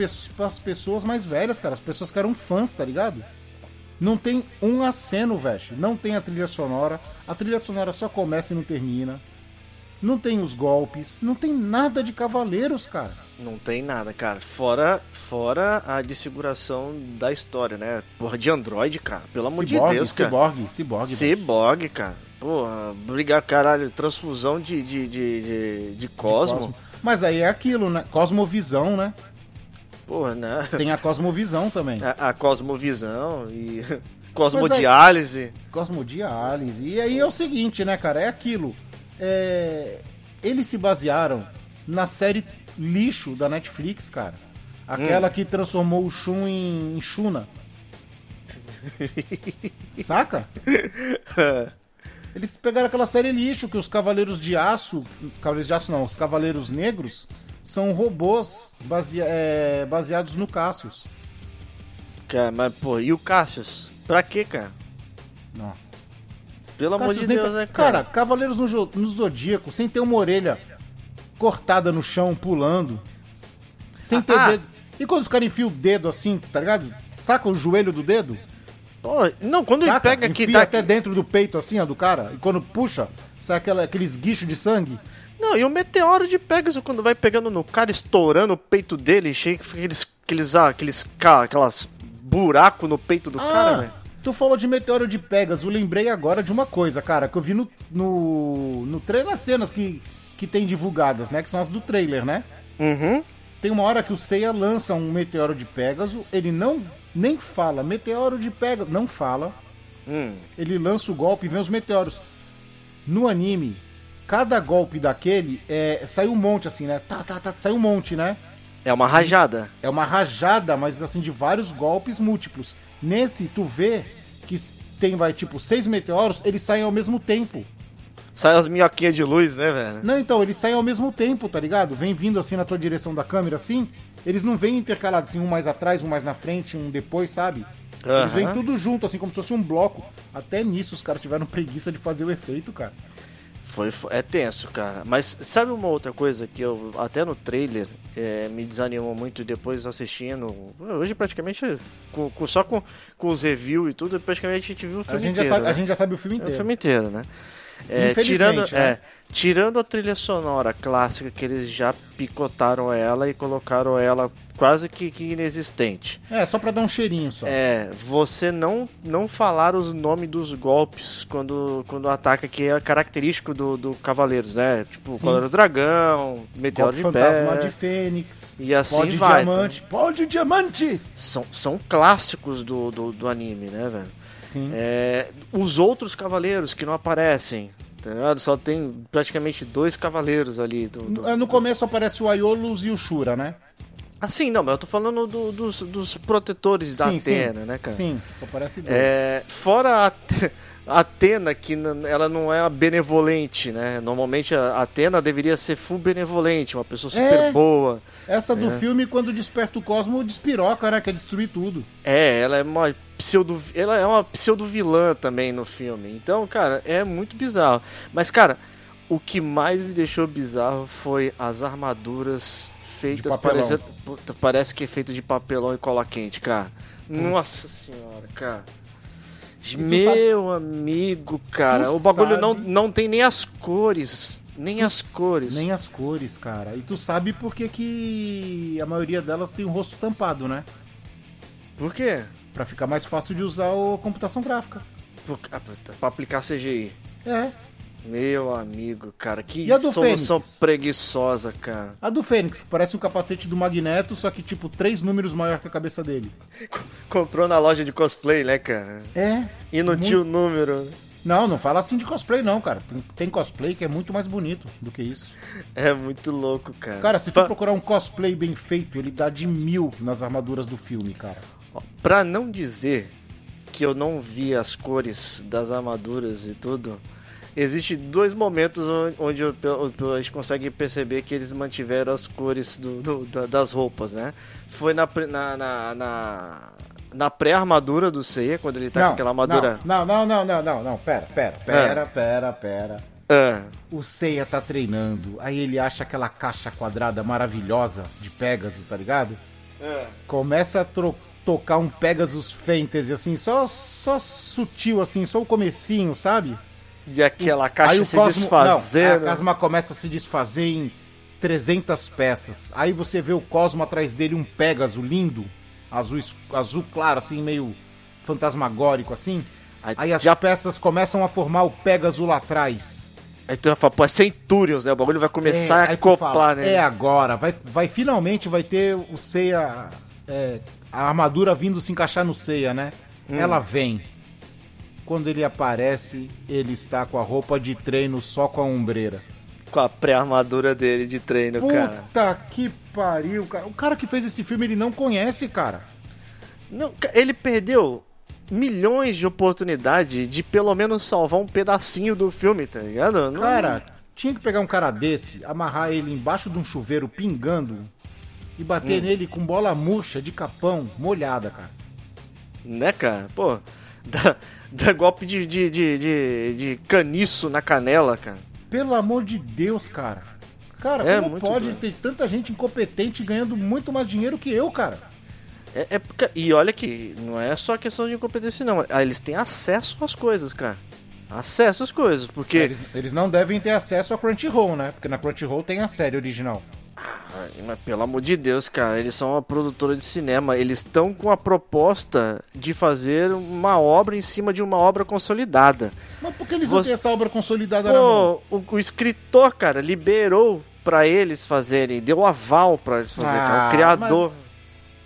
as pessoas mais velhas, cara, as pessoas que eram fãs, tá ligado? Não tem um aceno, velho. Não tem a trilha sonora. A trilha sonora só começa e não termina. Não tem os golpes. Não tem nada de Cavaleiros, cara. Não tem nada, cara. Fora, fora a desfiguração da história, né? Porra, de Android, cara. Pelo amor de Ciborgue, Deus, cara. Ciborgue, Ciborgue. Cyborg, cara. Porra, brigar, caralho, transfusão de, de, de, de, de Cosmo. Cosmo. Mas aí é aquilo, né? Cosmovisão, né? Porra, né? Tem a Cosmovisão também. A, a Cosmovisão e [LAUGHS] Cosmodiálise. Cosmodiálise. E aí é o seguinte, né, cara? É aquilo. É... Eles se basearam na série lixo da Netflix, cara. Aquela que transformou o Shun em, em Shuna. [LAUGHS] Saca? [LAUGHS] Eles pegaram aquela série lixo que os Cavaleiros de Aço. Cavaleiros de Aço não, os Cavaleiros Negros são robôs basea- é, baseados no Cassius. Cara, mas, pô, e o Cassius? Pra quê, cara? Nossa. Pelo amor Cassius de nem Deus, pra- né, cara? cara? Cavaleiros no, no Zodíaco, sem ter uma orelha cortada no chão, pulando. Sem ter Ah. dedo. E quando os caras enfiam o dedo assim, tá ligado? Saca o joelho do dedo? Pô, não, quando ele Saca? pega aqui, Enfia tá até dentro do peito assim, ó, do cara. E quando puxa, sai aquela, aqueles guichos de sangue. Não, e o meteoro de Pegasus quando vai pegando no cara, estourando o peito dele, cheio que fica aqueles, aqueles, ah, aqueles, aquelas buraco no peito do cara, Ah, velho. tu falou de Meteoro de Pegasus. Eu lembrei agora de uma coisa, cara, que eu vi no, no, no trailer, nas cenas que, que tem divulgadas, né? Que são as do trailer, né? Uhum. Tem uma hora que o Seiya lança um meteoro de Pégaso, ele não nem fala meteoro de Pégaso, não fala. Hum. Ele lança o golpe e vem os meteoros. No anime, cada golpe daquele é, sai um monte assim, né? Tá, tá, tá, sai um monte, né? É uma rajada. É uma rajada, mas assim de vários golpes múltiplos. Nesse tu vê que tem vai tipo seis meteoros, eles saem ao mesmo tempo. Sai as minhoquinhas de luz, né, velho? Não, então, eles saem ao mesmo tempo, tá ligado? Vem vindo assim na tua direção da câmera, assim. Eles não vêm intercalados, assim, um mais atrás, um mais na frente, um depois, sabe? Eles Aham. vêm tudo junto, assim, como se fosse um bloco. Até nisso os caras tiveram [LAUGHS] preguiça de fazer o efeito, cara. Foi, foi- é tenso, cara. Mas sabe uma outra coisa que eu, até no trailer, é, me desanimou muito depois assistindo. Hoje, praticamente, com- com- só com, com os reviews e tudo, praticamente a gente viu o A filme gente, já inteiro. sabe, né? a gente já sabe o filme É o inteiro. filme inteiro, né? É, tirando, né? é, tirando a trilha sonora clássica, que eles já picotaram ela e colocaram ela quase que, que inexistente. É, só pra dar um cheirinho só. É, você não, não falar os nomes dos golpes quando, quando ataca, que é característico do, do Cavaleiros, né? Tipo, Sim. Cavaleiro Dragão, Meteoro Golpe de fantasma Pé. de Fênix. E assim pó de vai, diamante. Pó de diamante! São, são clássicos do, do, do anime, né, velho? Sim. É, os outros cavaleiros que não aparecem, tá? Só tem praticamente dois cavaleiros ali. Do, do- No, no começo aparece o Aiolus e o Shura, né? Assim, não, mas eu tô falando do- dos, dos protetores da sim, Atena, sim. né, cara? Sim, só aparece dois. É, fora a At- a Atena, que ela não é a benevolente, né? Normalmente a Atena deveria ser full benevolente, uma pessoa super É. boa. Essa do É. filme, quando desperta o Cosmo, despiroca, né? Quer destruir tudo. É, ela é uma pseudo, ela é uma pseudo vilã também no filme. Então, cara, é muito bizarro. Mas, cara, o que mais me deixou bizarro foi as armaduras feitas puta, parece que é feito de papelão e cola quente, cara. Nossa senhora, cara. Meu amigo, cara, tu o bagulho sabe- não, não tem nem as cores. Nem as cores. Nem as cores, cara. E tu sabe por que, que a maioria delas tem o rosto tampado, né? Por quê? Pra ficar mais fácil de usar a computação gráfica. Por- ah, Pra aplicar CGI. É. Meu amigo, cara, que E a do solução Fênix? preguiçosa, cara. A do Fênix, que parece um capacete do Magneto, só que tipo três números maior que a cabeça dele. Comprou na loja de cosplay, né, cara? É. E não tinha o número. Não, não fala assim de cosplay não, cara. Tem, tem cosplay que é muito mais bonito do que isso. É muito louco, cara. Cara, se Pra- for procurar um cosplay bem feito, ele dá de mil nas armaduras do filme, cara. Pra não dizer que eu não vi as cores das armaduras e tudo, existe dois momentos on- onde a gente consegue perceber que eles mantiveram as cores do- do- da- das roupas, né? Foi na, na, na, na, na pré-armadura do Seiya, quando ele tá com aquela armadura. Não, não, não, não, não, não, pera, pera, pera, pera, pera. Ah, O Seiya tá treinando, aí ele acha aquela caixa quadrada maravilhosa de Pegasus, tá ligado? Começa a tocar um Pegasus Fantasy, assim, só, só sutil, assim, só o comecinho, sabe? E aquela caixa aí o se Cosmo, desfazendo. Não, a Casma começa a se desfazer em 300 peças. Aí você vê o Cosmo atrás dele, um Pégaso lindo, azul, azul claro, assim, meio fantasmagórico, assim. Aí Aí as já- peças começam a formar o Pégaso lá atrás. Aí tu vai falar, pô, é Centurions, né? O bagulho vai começar a aí tu acoplar, fala, né? É agora, vai, vai finalmente vai ter o Seiya, é, a armadura vindo se encaixar no Seiya, né? Hum. Ela vem. Quando ele aparece, ele está com a roupa de treino só com a ombreira. Com a pré-armadura dele de treino, cara. Puta que pariu, cara. O cara que fez esse filme, ele não conhece, cara. Não, ele perdeu milhões de oportunidade de pelo menos salvar um pedacinho do filme, tá ligado? Não- Cara, tinha que pegar um cara desse, amarrar ele embaixo de um chuveiro pingando e bater nele com bola murcha de capão molhada, cara. Né, cara? Pô, [LAUGHS] dá, [LAUGHS] dá golpe de, de, de, de, de caniço na canela, cara. Pelo amor de Deus, cara. Cara, É como pode doido. ter tanta gente incompetente ganhando muito mais dinheiro que eu, cara? É, é e olha que não é só questão de incompetência, não. Ah, Eles têm acesso às coisas, cara. Acesso às coisas, porque. Eles, eles não devem ter acesso a Crunchyroll, né? Porque na Crunchyroll tem a série original. Mas pelo amor de Deus, cara, eles são uma produtora de cinema. Eles estão com a proposta de fazer uma obra em cima de uma obra consolidada. Mas por que eles não Você- têm essa obra consolidada? Pô, o, o escritor, cara, liberou pra eles fazerem, deu aval pra eles fazerem, cara. Ah, O criador.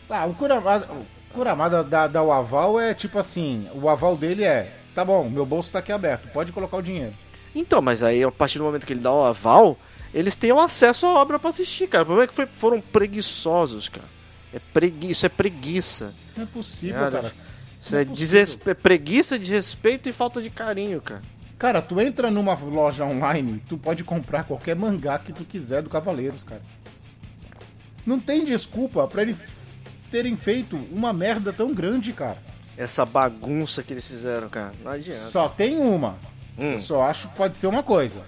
Ah, o Kuramada, o Kuramada da, da o aval é tipo assim, o aval dele é, tá bom, meu bolso tá aqui aberto, pode colocar o dinheiro. Então, mas aí a partir do momento que ele dá o aval, eles têm o acesso à obra pra assistir, cara. O problema é que foi- foram preguiçosos, cara. É pregui... Isso é preguiça. Não é possível, Cara, cara. Isso é, é desrespe- é preguiça, desrespeito e falta de carinho, cara. Cara, tu entra numa loja online, tu pode comprar qualquer mangá que tu quiser do Cavaleiros, cara. Não tem desculpa pra eles terem feito uma merda tão grande, cara. Essa bagunça que eles fizeram, cara. Não adianta. Só tem uma. Hum. Eu só acho que pode ser uma coisa.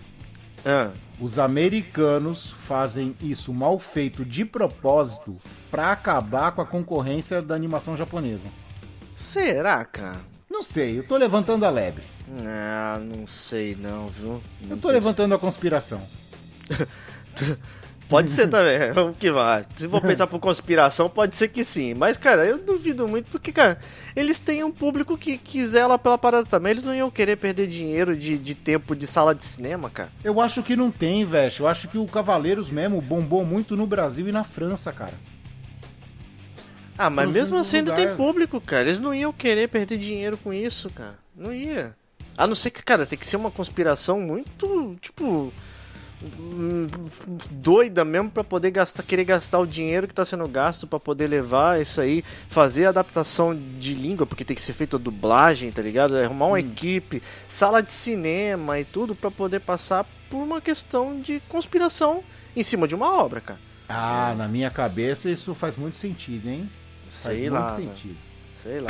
Ah, Os americanos fazem isso mal feito de propósito pra acabar com a concorrência da animação japonesa. será, cara? Não sei, eu tô levantando a lebre. Ah, não sei não, viu? Eu tô levantando a conspiração. [LAUGHS] Pode ser também, [LAUGHS] vamos que vai. Se for pensar por conspiração, pode ser que sim. Mas, cara, eu duvido muito, porque, cara, eles têm um público que, que zela pela parada também. Eles não iam querer perder dinheiro de, de tempo de sala de cinema, cara. Eu acho que não tem, velho. Eu acho que o Cavaleiros mesmo bombou muito no Brasil e na França, cara. Ah, mas mesmo assim ainda tem público, cara. Eles não iam querer perder dinheiro com isso, cara. Não ia. A não ser que, cara, tem que ser uma conspiração muito, tipo. Hum, doida mesmo pra poder gastar, querer gastar o dinheiro que tá sendo gasto pra poder levar isso aí, fazer a adaptação de língua, porque tem que ser feita a dublagem, tá ligado? Arrumar uma equipe, sala de cinema e tudo pra poder passar por uma questão de conspiração em cima de uma obra, cara. Ah, na minha cabeça isso faz muito sentido, hein? Faz Sei muito lá, sentido. sei lá.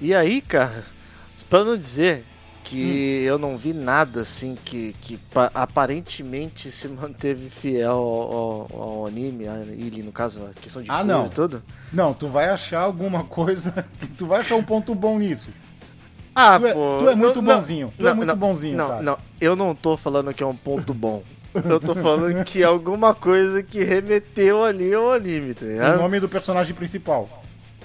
E aí, cara, pra não dizer que eu não vi nada assim que, que pa- aparentemente se manteve fiel ao, ao- ao anime, a ele, no caso, a questão de Ah, não. e tudo. Não, tu vai achar alguma coisa. [LAUGHS] Tu vai achar um ponto bom nisso. Ah, Tu é- pô. tu é muito não- bonzinho, tu é muito bonzinho, Não, cara. não, eu não tô falando que é um ponto bom. Eu tô falando que alguma coisa que remeteu ali ao anime, tá O ligado? nome do personagem principal.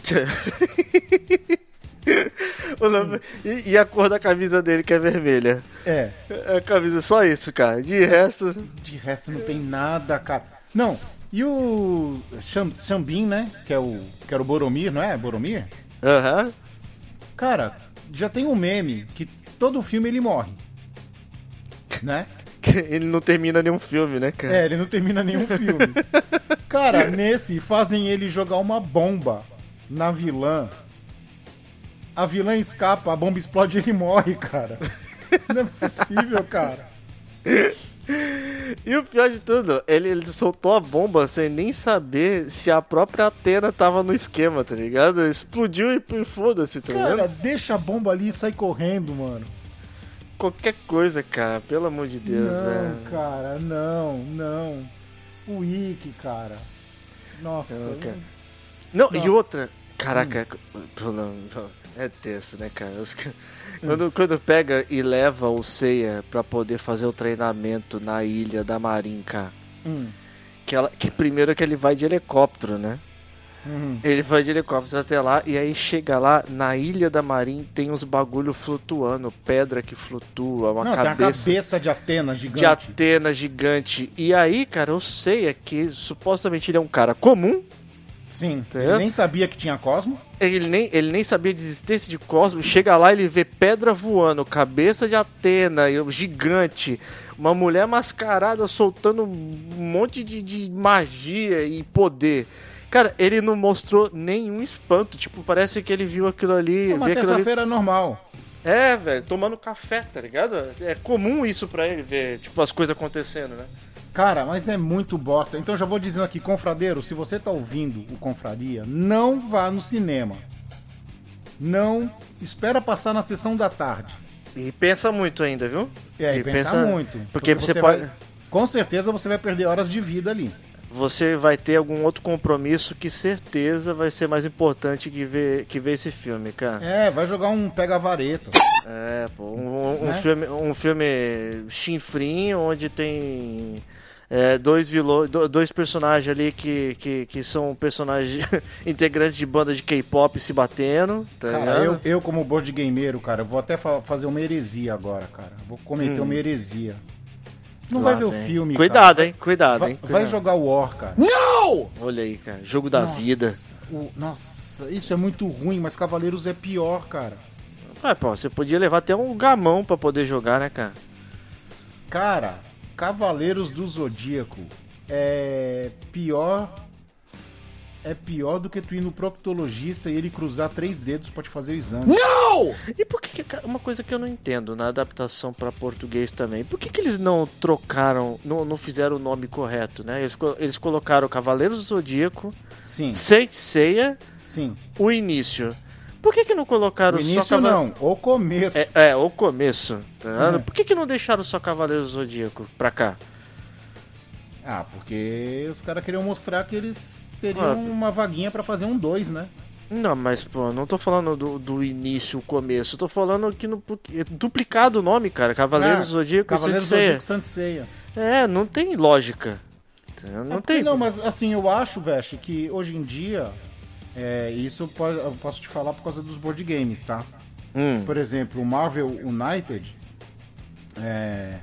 [LAUGHS] [LAUGHS] E, e a cor da camisa dele que é vermelha. É. É a camisa, só isso, cara. De resto. De resto não tem nada, cara. Não, e o Xam- Xambin, né? Que é o, que era o Boromir, não é? Boromir? Aham. Cara, já tem um meme que todo filme ele morre. Né? [LAUGHS] Ele não termina nenhum filme, né, cara? É, ele não termina nenhum filme. [LAUGHS] Cara, nesse fazem ele jogar uma bomba na vilã. A vilã escapa, a bomba explode e ele morre, cara. Não é possível, cara. E o pior de tudo, ele, ele soltou a bomba sem nem saber se a própria Atena tava no esquema, tá ligado? Explodiu e, e foda-se, tá Cara, ligado? deixa a bomba ali e sai correndo, mano. Qualquer coisa, cara, pelo amor de Deus, não, velho. cara, não, não. O Wiki, cara. Nossa. Não, cara. Não, e Nossa. outra. Caraca, pelo- é tenso, né, cara? Quando, quando pega e leva o Seiya pra poder fazer o treinamento na ilha da Marin, cara. Hum, Que, ela, que primeiro que ele vai de helicóptero, né? hum. Ele vai de helicóptero até lá e aí chega lá na ilha da Marin tem uns bagulho flutuando, pedra que flutua, uma Não, tem a cabeça cabeça de Atena de gigante. Atena gigante. E aí, cara, eu sei é que supostamente ele é um cara comum, Sim, Tá ele nem sabia que tinha Cosmo. ele nem, ele nem sabia de existência de Cosmos. Chega lá, ele vê pedra voando, cabeça de Atena, e o gigante, uma mulher mascarada soltando um monte de, de magia e poder. Cara, ele não mostrou nenhum espanto. Tipo, parece que ele viu aquilo ali. É uma ali- terça-feira normal. É, velho, tomando café, tá ligado? É comum isso pra ele ver, tipo, as coisas acontecendo, né? Cara, mas é muito bosta. Então já vou dizendo aqui, confradeiro, se você tá ouvindo o Confraria, não vá no cinema. Não espera passar na sessão da tarde. E pensa muito ainda, viu? É, e, E pensa, pensa- muito. porque você vai- pode- Com certeza você vai perder horas de vida ali. Você vai ter algum outro compromisso que certeza vai ser mais importante que ver, que ver esse filme, cara. É, vai jogar um pega-vareta. É, pô, um, um Né? filme, um filme chinfrinho onde tem é, dois vilões, do- dois personagens ali que, que, que são personagens [LAUGHS] integrantes de banda de K-pop se batendo, tá Cara, eu, eu como board gameiro, cara, vou até fa- fazer uma heresia agora, cara. Vou cometer uma heresia. Não Hum. Lá vai ver o vem. filme, Cuidado, cara. hein? Cuidado, Vai, hein? vai Cuidado. jogar War, cara. Olha aí, cara. Jogo da Nossa, vida. o- nossa, isso é muito ruim, mas Cavaleiros é pior, cara. Ah, pô, você podia levar até um gamão pra poder jogar, né, cara? Cara, Cavaleiros do Zodíaco é pior. É pior do que tu ir no proctologista e ele cruzar três dedos pra te fazer o exame. E por que, que- cara, uma coisa que eu não entendo na adaptação pra português também, por que, que eles não trocaram, não, não fizeram o nome correto, né? Eles, eles colocaram Cavaleiros do Zodíaco, Sim, Saint Seiya, sim. o início. Por que que não colocaram O só início Cava- não, o começo. É, é, o começo. Tá? É. Por que que não deixaram só Cavaleiros do Zodíaco pra cá? Ah, porque os caras queriam mostrar que eles teriam Ah. uma vaguinha pra fazer um 2, né? Não, mas, pô, não tô falando do, do início, o começo. Tô falando que no, é duplicado o nome, cara. Cavaleiros Ah, Zodíaco Cavaleiros Seiya. Zodíaco. É, não tem lógica. Não É porque tem. Não, mas assim, eu acho, Veste, que hoje em dia, é, isso eu po- eu posso te falar por causa dos board games, tá? Hum, Por exemplo, o Marvel United, é,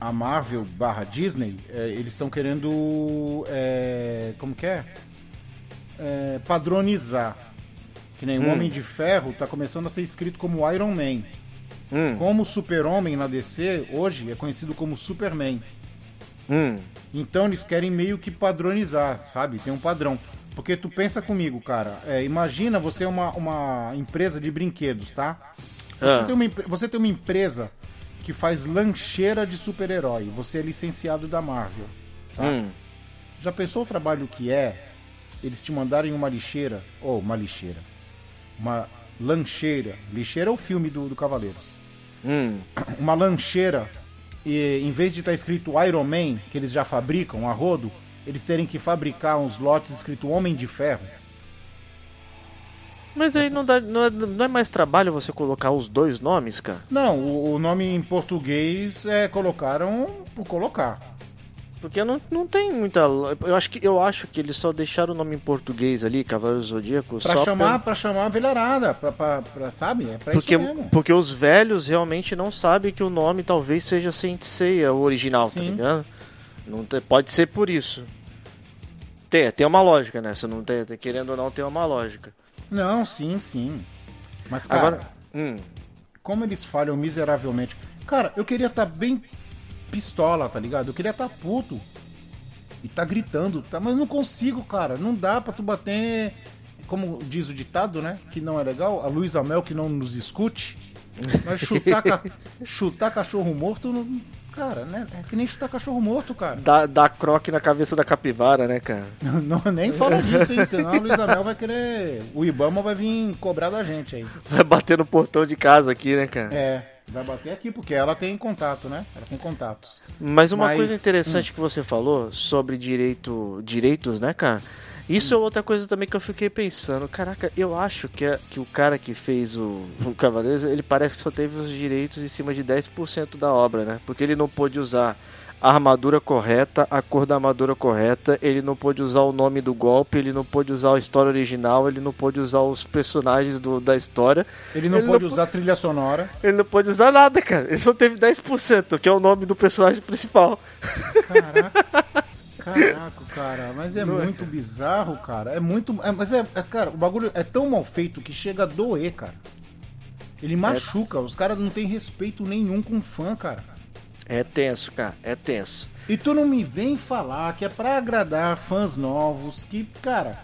a Marvel barra Disney, é, eles estão querendo, é, como que é? É, padronizar. Que nem o Homem de Ferro tá começando a ser escrito como Iron Man. hum, Como Super-Homem na DC, hoje é conhecido como Superman. hum. Então eles querem meio que padronizar, sabe? Tem um padrão. Porque tu pensa comigo, cara. é, imagina você é uma, uma empresa de brinquedos, tá? Você, Ah. tem uma, você tem uma empresa que faz lancheira de super-herói. Você é licenciado da Marvel. Tá? Hum. Já pensou o trabalho que é eles te mandarem uma lixeira? Ou uma lixeira. Uma lancheira. Lixeira é o filme do, do Cavaleiros Hum. uma lancheira e em vez de estar escrito Iron Man, que eles já fabricam a rodo, eles terem que fabricar uns lotes escrito Homem de Ferro. Mas aí não, dá, não, é, não é mais trabalho você colocar os dois nomes, cara? Não, o, o nome em português é colocaram por colocar. Porque não, não tem muita. Eu acho, que, eu acho que eles só deixaram o nome em português ali, Cavaleiro Zodíaco. Pra chamar, pelo- pra chamar a velharada, pra, pra, pra- sabe? É pra Porque, isso mesmo. porque os velhos realmente não sabem que o nome talvez seja Saint Seiya, o original, tá Sim. ligado? Não pode ser por isso. Tem, tem uma lógica, né? Você não tem, querendo ou não, tem uma lógica. Não, sim, sim. Mas, cara, Agora. Hum, como eles falham miseravelmente. Cara, eu queria estar bem pistola, tá ligado? Eu queria estar puto. E tá gritando, tá? Mas não consigo, cara. Não dá pra tu bater. Como diz o ditado, né? Que não é legal. A Luísa Mel que não nos escute. Mas chutar, ca- [LAUGHS] chutar cachorro morto, não... cara, né? É que nem chutar cachorro morto, cara. dá, dá croque na cabeça da capivara, né, cara? [LAUGHS] Não, nem fala [LAUGHS] disso, hein? Senão a Luísa Mel vai querer. O Ibama vai vir cobrar da gente aí. Vai bater no portão de casa aqui, né, cara? É, vai bater aqui, porque ela tem contato, né? Ela tem contatos. Mas uma Mas- coisa interessante que você falou sobre direito, direitos, né, cara? Isso é outra coisa também que eu fiquei pensando. Caraca, eu acho que, é- que o cara que fez o, o Cavaleiros, ele parece que só teve os direitos em cima de 10% da obra, né? Porque ele não pôde usar a armadura correta, a cor da armadura correta, ele não pôde usar o nome do golpe, ele não pôde usar a história original, ele não pôde usar os personagens do, da história, Ele não Ele pode não usar trilha sonora. ele não pôde usar nada, cara. Ele só teve 10%, que é o nome do personagem principal. Caraca. [LAUGHS] Caraca, cara, mas é Não é, muito bizarro, cara. É muito. é- mas é, é, cara, o bagulho é tão mal feito que chega a doer, cara. Ele machuca, os caras não têm respeito nenhum com fã, cara. É tenso, cara, é tenso. E tu não me vem falar que é pra agradar fãs novos, que, cara,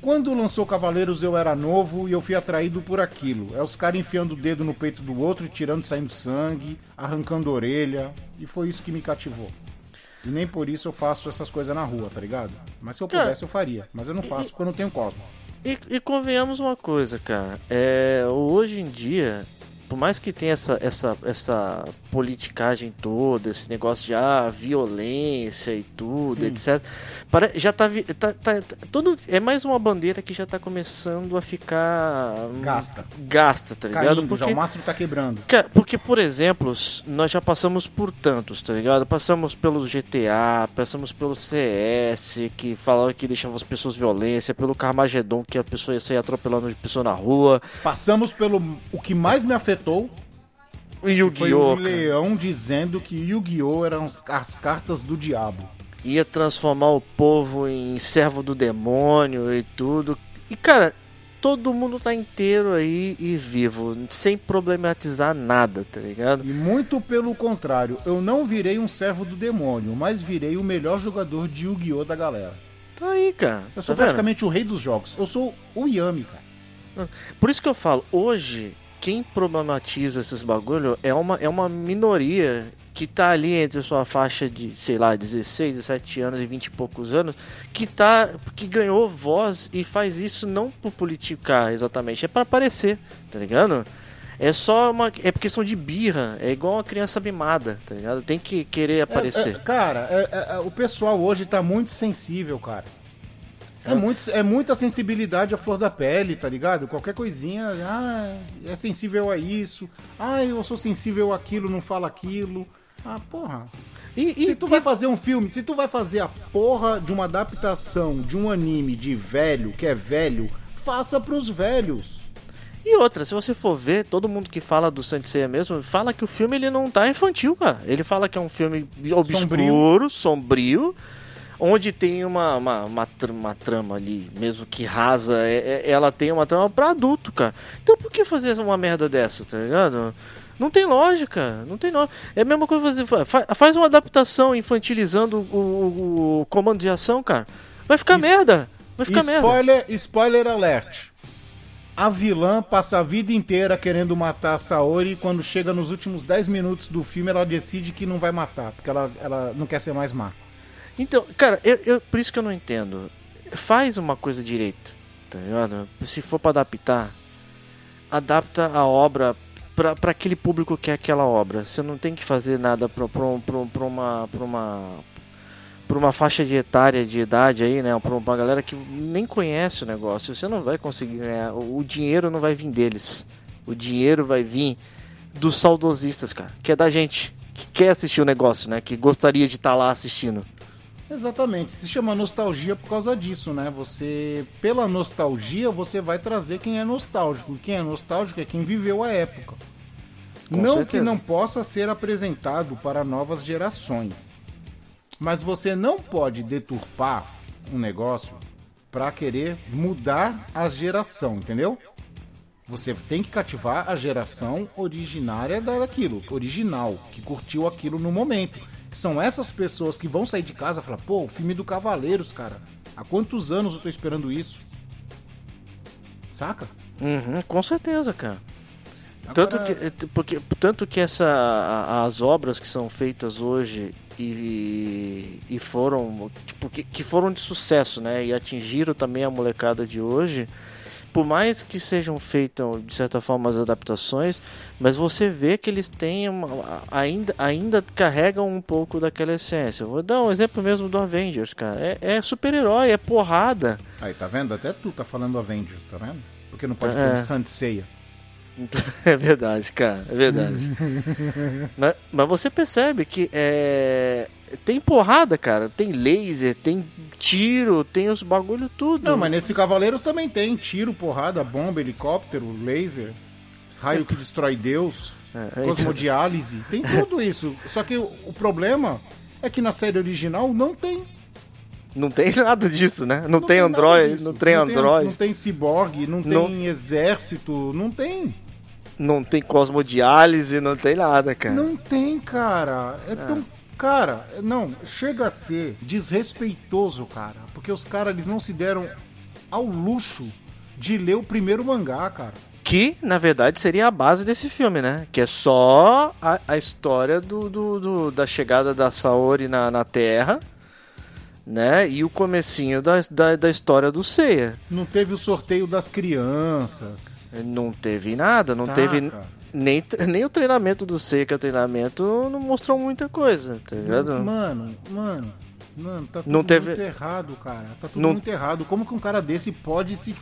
quando lançou Cavaleiros eu era novo e eu fui atraído por aquilo. É os caras enfiando o dedo no peito do outro, tirando, saindo sangue, arrancando orelha. E foi isso que me cativou. E nem por isso eu faço essas coisas na rua, tá ligado? Mas se eu pudesse eu faria. Mas eu não faço porque eu não tenho Cosmo. E, e convenhamos uma coisa, cara. É, hoje em dia, por mais que tenha essa, essa, essa politicagem toda, esse negócio de ah, violência e tudo, Sim. etc. Já tá, tá, tá, todo, É mais uma bandeira que já tá começando a ficar. hum, Gasta. Gasta, tá ligado? Caindo, já o mastro tá quebrando. Porque, por exemplo, nós já passamos por tantos, tá ligado? Passamos pelo GTA, passamos pelo CS, que falava que deixava as pessoas violência, pelo Carmageddon, que a pessoa ia sair atropelando de pessoa na rua, Passamos pelo. O que mais me afetou o foi o Guiô leão dizendo que Yu-Gi-Oh! eram as cartas do diabo. Ia transformar o povo em servo do demônio e tudo. E, cara, todo mundo tá inteiro aí e vivo, sem problematizar nada, tá ligado? E muito pelo contrário, eu não virei um servo do demônio, mas virei o melhor jogador de Yu-Gi-Oh! da galera. Tá aí, cara. Eu sou tá vendo? praticamente o rei dos jogos. Eu sou o Yami, cara. Por isso que eu falo, hoje, quem problematiza esses bagulho é uma, é uma minoria que tá ali entre sua faixa de, sei lá, 16, 17 anos e 20 e poucos anos, que tá que ganhou voz e faz isso não por politicar exatamente, é para aparecer, tá ligado? É só uma é questão de birra, é igual uma criança mimada, tá ligado? Tem que querer aparecer. É, é, cara, é- é- é, o pessoal hoje tá muito sensível, cara. É, muito, é muita sensibilidade à flor da pele, tá ligado? Qualquer coisinha, ah, é sensível a isso. Ah, eu sou sensível àquilo, não fala aquilo. Ah, porra. E, e- Se tu vai fazer um filme, se tu vai fazer a porra de uma adaptação de um anime de velho, que é velho, faça pros velhos. E outra, se você for ver, todo mundo que fala do Saint Seiya mesmo, fala que o filme ele não tá infantil, cara. Ele fala que é um filme obscuro, sombrio, onde tem uma, uma, uma, uma trama ali, mesmo que rasa, é- é- ela tem uma trama pra adulto, cara. Então por que fazer uma merda dessa, tá ligado? Não tem lógica, não tem lógica. É a mesma coisa fazer. fa- Faz uma adaptação infantilizando o, o- o comando de ação, cara. Vai ficar Es- merda. Vai ficar merda. Spoiler, spoiler alert. A vilã passa a vida inteira querendo matar a Saori e quando chega nos últimos 10 minutos do filme ela decide que não vai matar, porque ela, ela não quer ser mais má. Então, cara, eu, eu- por isso que eu não entendo. Faz uma coisa direita, tá ligado? Se for pra adaptar, adapta a obra pra aquele público que é aquela obra. Você não tem que fazer nada pra uma. Pra uma para uma faixa de etária de idade aí, né? Para uma galera que nem conhece o negócio, você não vai conseguir ganhar. O dinheiro não vai vir deles. O dinheiro vai vir dos saudosistas, cara. Que é da gente que quer assistir o negócio, né? Que gostaria de estar tá lá assistindo. Exatamente, se chama nostalgia por causa disso, né? Você, pela nostalgia, você vai trazer quem é nostálgico. Quem é nostálgico é quem viveu a época. Com não certeza. que não possa ser apresentado para novas gerações. Mas você não pode deturpar um negócio para querer mudar a geração, entendeu? Você tem que cativar a geração originária daquilo, original, que curtiu aquilo no momento. Que são essas pessoas que vão sair de casa e falar, pô, o filme do Cavaleiros, cara. Há quantos anos eu tô esperando isso? Saca? Uhum, com certeza, cara. Agora... Tanto que, eh, porque, tanto que essa, as obras que são feitas hoje e, e foram tipo, que, que foram de sucesso, né? E atingiram também a molecada de hoje por mais que sejam feitas de certa forma as adaptações, mas você vê que eles têm uma, ainda, ainda carregam um pouco daquela essência. Vou dar um exemplo mesmo do Avengers, cara. É, é super-herói, é porrada. Aí, tá vendo? Até tu tá falando Avengers, tá vendo? Porque não pode é. ter um Sanseia. [LAUGHS] É verdade, cara, é verdade. [LAUGHS] mas, mas, você percebe que é, tem porrada, cara. Tem laser, tem tiro, tem os bagulho tudo. Não, mas nesse Cavaleiros também tem tiro, porrada, bomba, helicóptero, laser, raio que destrói Deus, é, então- cosmodiálise, tem tudo isso. Só que o, o problema é que na série original não tem. Não tem [LAUGHS] nada disso, né? Não, não tem, tem Android, não tem não Android. Tem, não tem ciborgue, não, não tem exército, não tem. Não tem cosmodiálise, não tem nada, cara. Não tem, cara. É, é. tão Cara, não, chega a ser desrespeitoso, cara. Porque os caras eles não se deram ao luxo de ler o primeiro mangá, cara. Que, na verdade, seria a base desse filme, né? Que é só a, a história do, do, do, da chegada da Saori na, na Terra, né? E o comecinho da, da, da história do Seiya. Não teve o sorteio das crianças. Não teve nada, não Saca. teve nem, nem o treinamento do Seika, o treinamento não mostrou muita coisa, tá ligado? Mano, mano, mano, tá tudo não teve... muito errado, cara. Tá tudo não... muito errado. Como que um cara desse pode se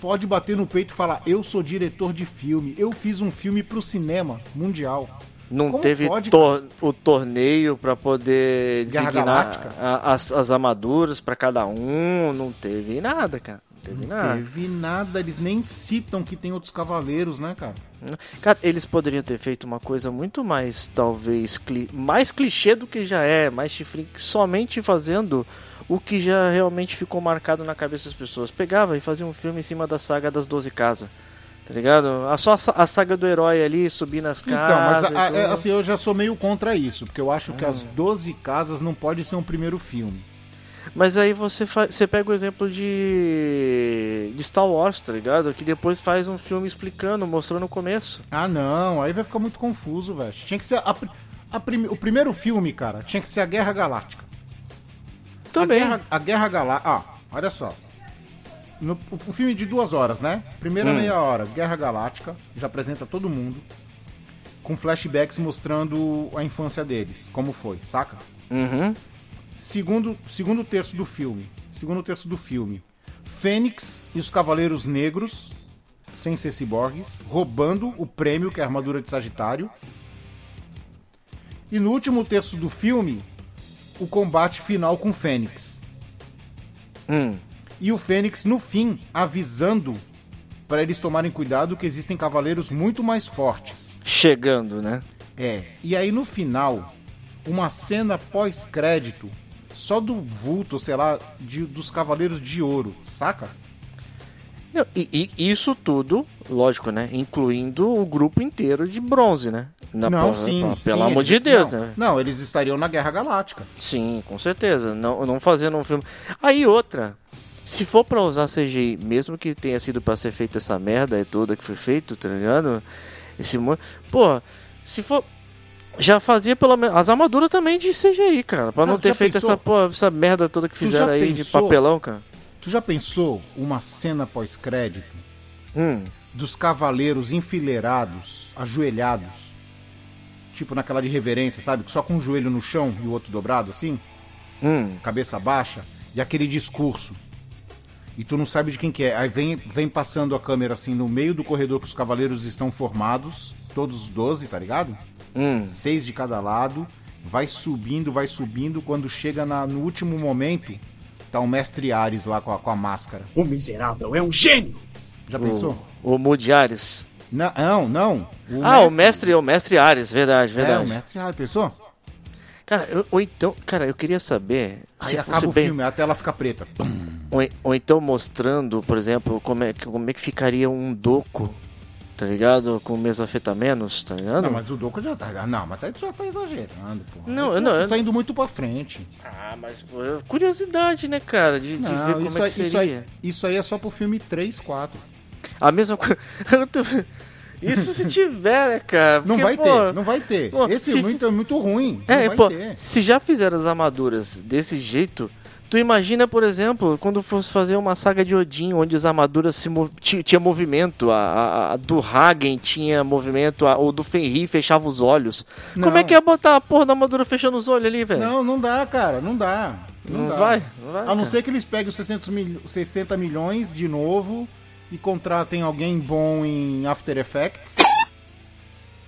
pode bater no peito e falar: "Eu sou diretor de filme, eu fiz um filme pro cinema mundial"? Não Como teve tor o torneio para poder designar as, as armaduras para cada um, não teve nada, cara teve não nada. teve nada, eles nem citam que tem outros cavaleiros, né, cara? Cara, eles poderiam ter feito uma coisa muito mais, talvez, cli mais clichê do que já é, mais chifrinho, somente fazendo o que já realmente ficou marcado na cabeça das pessoas. Pegava e fazia um filme em cima da saga das 12 casas. Tá ligado? Só a saga do herói ali, subir nas casas. Então, mas a, a, assim, eu já sou meio contra isso, porque eu acho hum. que as 12 casas não pode ser um primeiro filme. Mas aí você, você pega o exemplo de... de Star Wars, tá ligado? Que depois faz um filme explicando, mostrando o começo. Ah, não, aí vai ficar muito confuso, velho. Tinha que ser. A, a prim... O primeiro filme, cara, tinha que ser a Guerra Galáctica. Também. A Guerra, a Guerra Galáctica. Ah, olha só. No, o filme de duas horas, né? Primeira hum. meia hora, Guerra Galáctica, já apresenta todo mundo. Com flashbacks mostrando a infância deles, como foi, saca? Uhum. Segundo, segundo terço do filme. Segundo terço do filme. Fênix e os Cavaleiros Negros, sem ser ciborgues, roubando o prêmio que é a armadura de Sagitário. E no último terço do filme, o combate final com Fênix. Hum. E o Fênix, no fim, avisando para eles tomarem cuidado que existem cavaleiros muito mais fortes. Chegando, né? É. E aí no final, uma cena pós-crédito só do vulto, sei lá, de, dos Cavaleiros de Ouro, saca? E, e, isso tudo, lógico, né? Incluindo o grupo inteiro de bronze, né? Na, não, pra, sim. Sim, pelo amor de Deus, não, né? Não, eles estariam na Guerra Galáctica. Sim, com certeza. Não, não fazendo um filme. Aí outra. Se for pra usar CGI, mesmo que tenha sido pra ser feita essa merda e toda que foi feito, tá ligado? Esse. Pô, se for já fazia pelo menos as armaduras também de CGI, cara, para não, não ter feito essa, pô, essa merda toda que fizeram aí pensou, de papelão, cara. Tu já pensou uma cena pós-crédito hum. dos cavaleiros enfileirados, ajoelhados, tipo naquela de reverência, sabe? Só com um joelho no chão e o outro dobrado assim? Hum. cabeça baixa, e aquele discurso. E tu não sabe de quem que é. Aí vem, vem passando a câmera assim no meio do corredor que os cavaleiros estão formados, todos os 12, tá ligado? Hum. Seis de cada lado, vai subindo, vai subindo, quando chega na- no último momento, tá o mestre Ares lá com a, com a máscara. O miserável é um gênio! Já pensou? O, o Mudiares. Não, não, não. ah, o mestre, o mestre Ares, verdade, É, verdade. o mestre Ares, pensou? Cara, eu, ou então, cara, eu queria saber Aí se acaba fosse o bem, filme, a tela fica preta. ou, ou então mostrando, por exemplo, como é, como é que ficaria um doco, tá ligado? Com mesafetamenos, tá ligado? Não, mas o Doco já tá. Não, mas aí tu já tá exagerando, pô. Não, tu não, eu- tá indo muito pra frente. Ah, mas pô, é curiosidade, né, cara, de, de ver Não, como isso, é aí, que isso, aí, isso aí é só pro filme 3, 4. A mesma coisa. [LAUGHS] Isso se tiver, né, cara? Não Porque, vai pô, ter, não vai ter. pô, Esse se- é muito, é muito ruim. É, não pô, ter. se já fizeram as armaduras desse jeito, tu imagina, por exemplo, quando fosse fazer uma saga de Odin, onde as armaduras se mov- tinha movimento, a, a- a do Hagen tinha movimento, a, o do Fenrir fechava os olhos. Como Não. é que ia botar a porra da armadura fechando os olhos ali, velho? Não, não dá, cara, não dá. Não, Não dá. vai, não vai, A não cara. ser que eles peguem os 600 mil- 60 milhões de novo e contratem alguém bom em After Effects.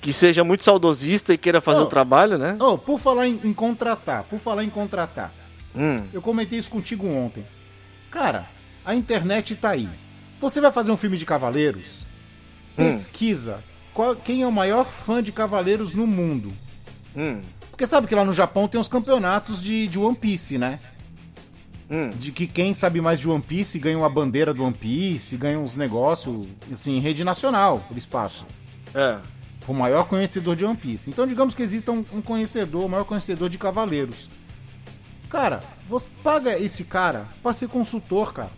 Que seja muito saudosista e queira fazer Oh. o trabalho, né? Oh, por falar em, em contratar, por falar em contratar, Hum. eu comentei isso contigo ontem. Cara, a internet tá aí. Você vai fazer um filme de Cavaleiros? Hum. Pesquisa qual- quem é o maior fã de Cavaleiros no mundo. Hum. Porque sabe que lá no Japão tem os campeonatos de, de One Piece, né? Hum. De que quem sabe mais de One Piece ganha uma bandeira do One Piece, ganha uns negócios, assim, em rede nacional, eles passam. É. O maior conhecedor de One Piece. Então, digamos que exista um, um conhecedor, o maior conhecedor de Cavaleiros. Cara, você paga esse cara pra ser consultor, cara.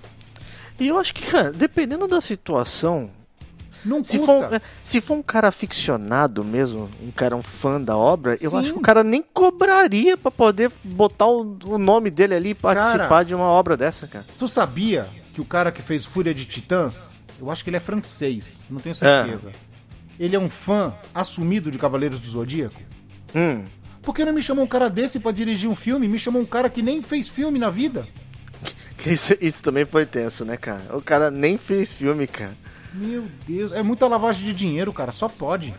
E eu acho que, cara, dependendo da situação, Não Se custa. for, é, se for um cara aficionado mesmo, um cara um fã da obra, eu Sim. acho que o cara nem cobraria pra poder botar o, o nome dele ali e participar Cara. de uma obra dessa, cara. Tu sabia que o cara que fez Fúria de Titãs, eu acho que ele é francês, não tenho certeza. Ele é um fã assumido de Cavaleiros do Zodíaco? Hum. Por que não me chamou um cara desse pra dirigir um filme? Me chamou um cara que nem fez filme na vida? [LAUGHS] Isso, isso também foi tenso, né, cara? O cara nem fez filme, cara. Meu Deus, é muita lavagem de dinheiro, cara, só pode.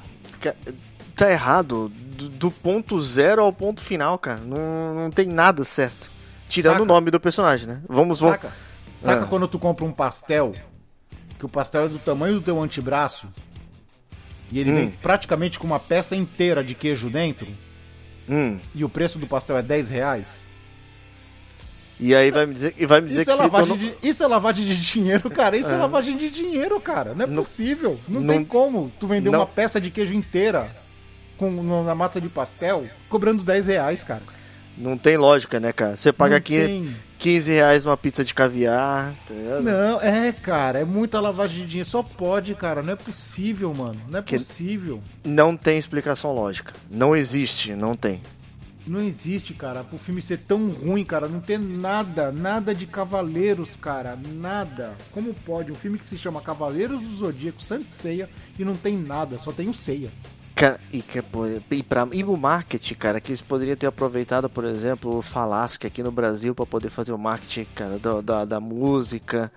Tá errado. Do, do ponto zero ao ponto final, cara. Não, não tem nada certo. Tirando Saca? o nome do personagem, né? Vamos, vamos. Saca? Saca Ah. quando tu compra um pastel, que o pastel é do tamanho do teu antebraço, e ele Hum. vem praticamente com uma peça inteira de queijo dentro, Hum. e o preço do pastel é 10 reais? E aí vai me dizer, e vai me dizer Isso é, que lavagem fritou de, isso é lavagem de [LAUGHS] dinheiro, cara. Isso é, lavagem de dinheiro, cara. Não é Não- possível. Não, não- tem como tu vender uma peça de queijo inteira com, na massa de pastel cobrando 10 reais, cara. Não tem lógica, né, cara? Você paga Não aqui tem. 15 reais uma pizza de caviar, tá? Não, é, cara. É muita lavagem de dinheiro. Só pode, cara. Não é possível, mano. Não é Que- possível. Não tem explicação lógica. Não existe, não tem. Não existe, cara, pro filme ser tão ruim, cara. Não ter nada, nada de Cavaleiros, cara. Nada. Como pode? Um filme que se chama Cavaleiros do Zodíaco, Santo Ceia, e não tem nada, só tem o Ceia. Cara, e, que, e, pra, e o marketing, cara, que eles poderiam ter aproveitado, por exemplo, o Falasque aqui no Brasil pra poder fazer o marketing, cara, do- da, da música,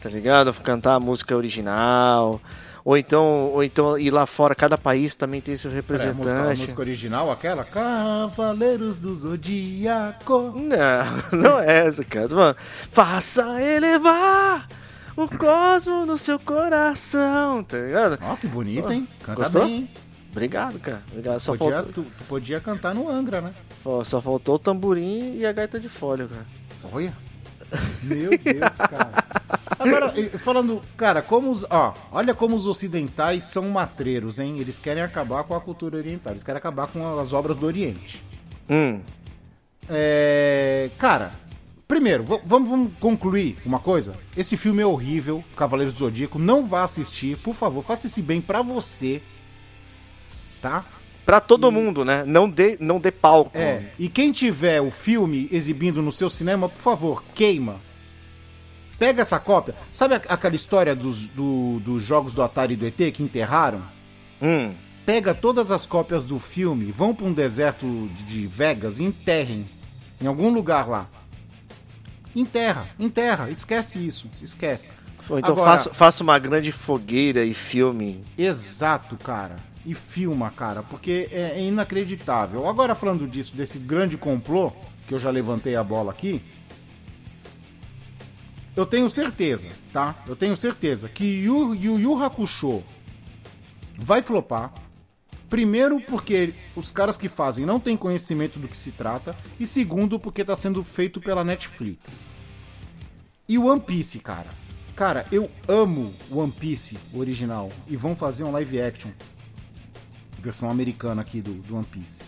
tá ligado? Cantar a música original. Ou então, ou então ir lá fora, cada país também tem seu a, música, a representante. música original, aquela? Cavaleiros do Zodíaco. Não, [LAUGHS] não é essa, cara. Falando, Faça elevar o cosmo no seu coração, tá ligado? Ó, que bonito, hein? Canta Gostou? bem, hein? Obrigado, cara. Obrigado. Só, Podia, faltou, tu, tu podia cantar no Angra, né? só faltou o tamborim e a gaita de folha, cara. Olha. Meu Deus, cara. Agora, falando, cara, como os. Ó, olha como os ocidentais são matreiros, hein? Eles querem acabar com a cultura oriental, eles querem acabar com as obras do Oriente. Hum. É. Cara, primeiro, vamos, vamos concluir uma coisa. Esse filme é horrível, Cavaleiros do Zodíaco. Não vá assistir, por favor, faça esse bem pra você. Tá? Pra todo mundo, né? Não dê, não dê palco. É. E quem tiver o filme exibindo no seu cinema, por favor, queima. Pega essa cópia. Sabe aquela história dos, do- dos jogos do Atari e do ET que enterraram? Hum. Pega todas as cópias do filme, vão pra um deserto de- Vegas e enterrem. Em algum lugar lá. Enterra, enterra, esquece isso, esquece. Ou então Agora- faça, faça uma grande fogueira e filme. Exato, cara. E filma, cara, porque é, é inacreditável. Agora falando disso, desse grande complô, que eu já levantei a bola aqui, eu tenho certeza, tá? Eu tenho certeza que Yu Yu, Yu Hakusho vai flopar. Primeiro, porque os caras que fazem não têm conhecimento do que se trata. E segundo, porque tá sendo feito pela Netflix. E o One Piece, cara. Cara, eu amo One Piece original. E vão fazer um live action. Versão americana aqui do, do One Piece.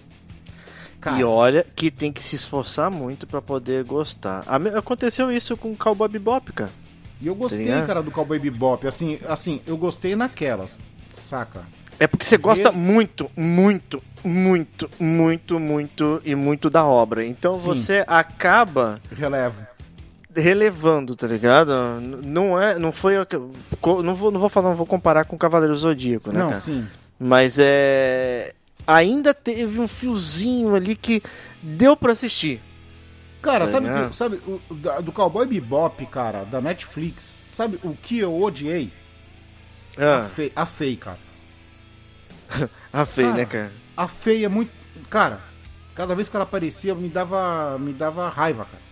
Cara, E olha que tem que se esforçar muito pra poder gostar. Aconteceu isso com o Cowboy Bebop, cara. e eu gostei, Tá ligado? cara, do Cowboy Bebop. Assim, assim, eu gostei naquelas, saca? É porque você gosta muito, muito, muito, muito, muito e muito da obra. Então Sim. você acaba Relevo. relevando, tá ligado? Não é, não foi, não vou, não vou falar, não vou comparar com o Cavaleiro Zodíaco, né, não, cara? sim. Mas é ainda teve um fiozinho ali que deu pra assistir. Cara, Tá sabe, ligado? que, sabe o, do Cowboy Bebop, cara, da Netflix, sabe o que eu odiei? A, Ah, Fei, a Fei, cara. [LAUGHS] a Fei, Cara, né, cara? A Fei é muito. Cara, cada vez que ela aparecia me dava, me dava raiva, cara.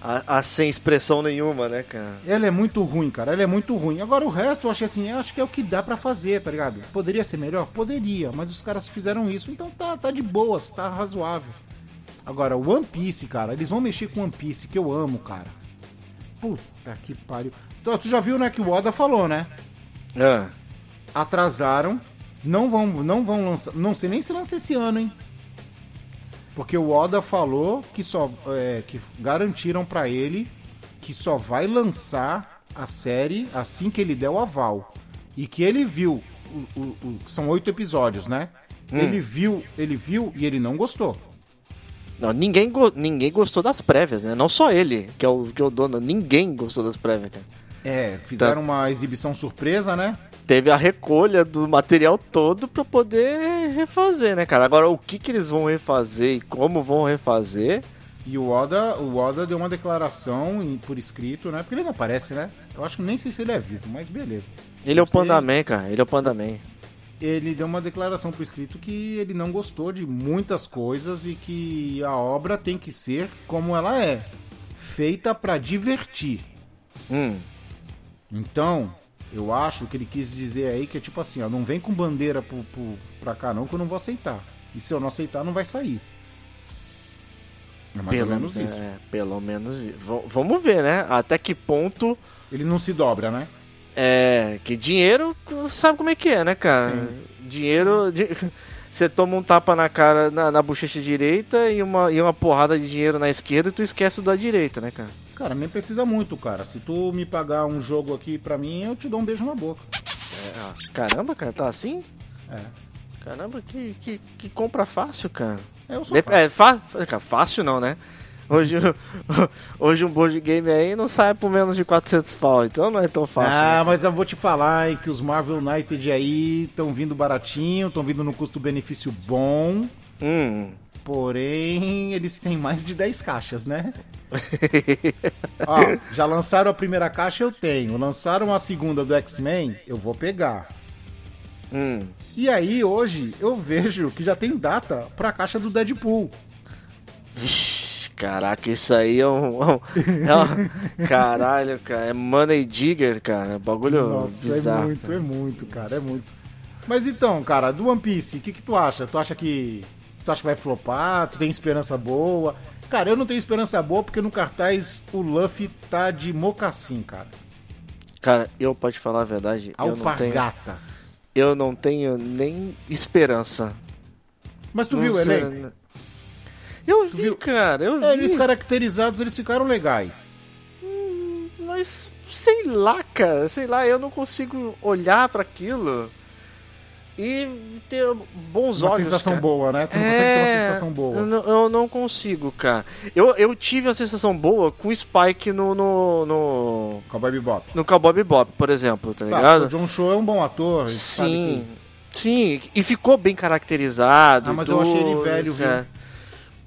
A, a sem expressão nenhuma, né, cara? Ela é muito ruim, cara. Ela é muito ruim. Agora o resto eu achei assim, eu acho que é o que dá pra fazer, tá ligado? Poderia ser melhor? Poderia, mas os caras fizeram isso, então tá, tá de boas, tá razoável. Agora, o One Piece, cara, eles vão mexer com One Piece, que eu amo, cara. Puta que pariu. Então, tu já viu, né, que o Oda falou, né? Ah, Atrasaram, não vão, não vão lançar, não sei nem se lança esse ano, hein? Porque o Oda falou que só é, que garantiram pra ele que só vai lançar a série assim que ele der o aval e que ele viu o- o- o- são oito episódios, né? Ele viu, ele viu e ele não gostou. não, ninguém, go- ninguém gostou das prévias, né? Não só ele, que é o, que é o dono. Ninguém gostou das prévias, cara. É, fizeram uma exibição surpresa, né? Teve a recolha do material todo pra poder refazer, né, cara? Agora, o que, que eles vão refazer e como vão refazer... E o Oda, o Oda deu uma declaração em- por escrito, né? Porque ele não aparece, né? Eu acho que nem sei se ele é vivo, mas beleza. Ele é o Não sei. Panda Man, cara. Ele é o Panda Man. ele deu uma declaração por escrito que ele não gostou de muitas coisas e que a obra tem que ser como ela é, feita pra divertir. Hum. Então, eu acho que ele quis dizer aí que é tipo assim, ó, não vem com bandeira pro, pro, pra cá não que eu não vou aceitar. E se eu não aceitar, não vai sair. É mais ou menos isso. é, pelo menos isso. V- vamos ver, né? Até que ponto... Ele não se dobra, né? É, que dinheiro, sabe como é que é, né, cara? Sim. Dinheiro. di- [LAUGHS] Você toma um tapa na cara, na, na bochecha direita e uma, e uma porrada de dinheiro na esquerda e tu esquece da direita, né, cara? Cara, nem precisa muito, cara. Se tu me pagar um jogo aqui pra mim, eu te dou um beijo na boca. Caramba, cara, tá assim? É. Caramba, que, que, que compra fácil, cara. É, eu sou Dep- fácil. É, fa- fácil não, né? Hoje, [LAUGHS] hoje um board game aí não sai por menos de 400 pau, então não é tão fácil. Ah, né? mas eu vou te falar hein, que os Marvel United aí estão vindo baratinho, estão vindo no custo-benefício bom, Hum. Porém eles têm mais de 10 caixas, né? [LAUGHS] Ó, já lançaram a primeira caixa, eu tenho. Lançaram a segunda do X-Men, eu vou pegar. Hum. E aí, hoje, eu vejo que já tem data pra caixa do Deadpool. Vixe, caraca, isso aí é um. é um- é um- [LAUGHS] caralho, cara. É Money Digger, cara. é Bagulho Nossa, bizarro. é muito, é muito, cara, é muito. Mas então, cara, do One Piece, o que, que tu acha? Tu acha que. Tu acha que vai flopar? Tu tem esperança boa? Cara, eu não tenho esperança boa porque no cartaz o Luffy tá de mocassim, cara. Cara, eu pode te falar a verdade. Eu não, tenho, Alpargatas. eu não tenho nem esperança. Mas tu Não viu o elenco? né? Eu vi, viu? cara. Eu É, vi. eles caracterizados, eles ficaram legais. Mas sei lá, cara, sei lá, eu não consigo olhar pra aquilo e ter bons Uma olhos. sensação cara. boa, né? Tu não consegue ter uma É, sensação Eu boa. não, eu não consigo, cara. Eu, eu tive uma sensação boa com o Spike no, no, no, Cowboy Bebop. no Cowboy Bebop, por exemplo, tá Tá, ligado? o John Cho é um bom ator, a Sim, que... sim, e ficou bem caracterizado. Ah, mas eu achei ele velho, viu? é.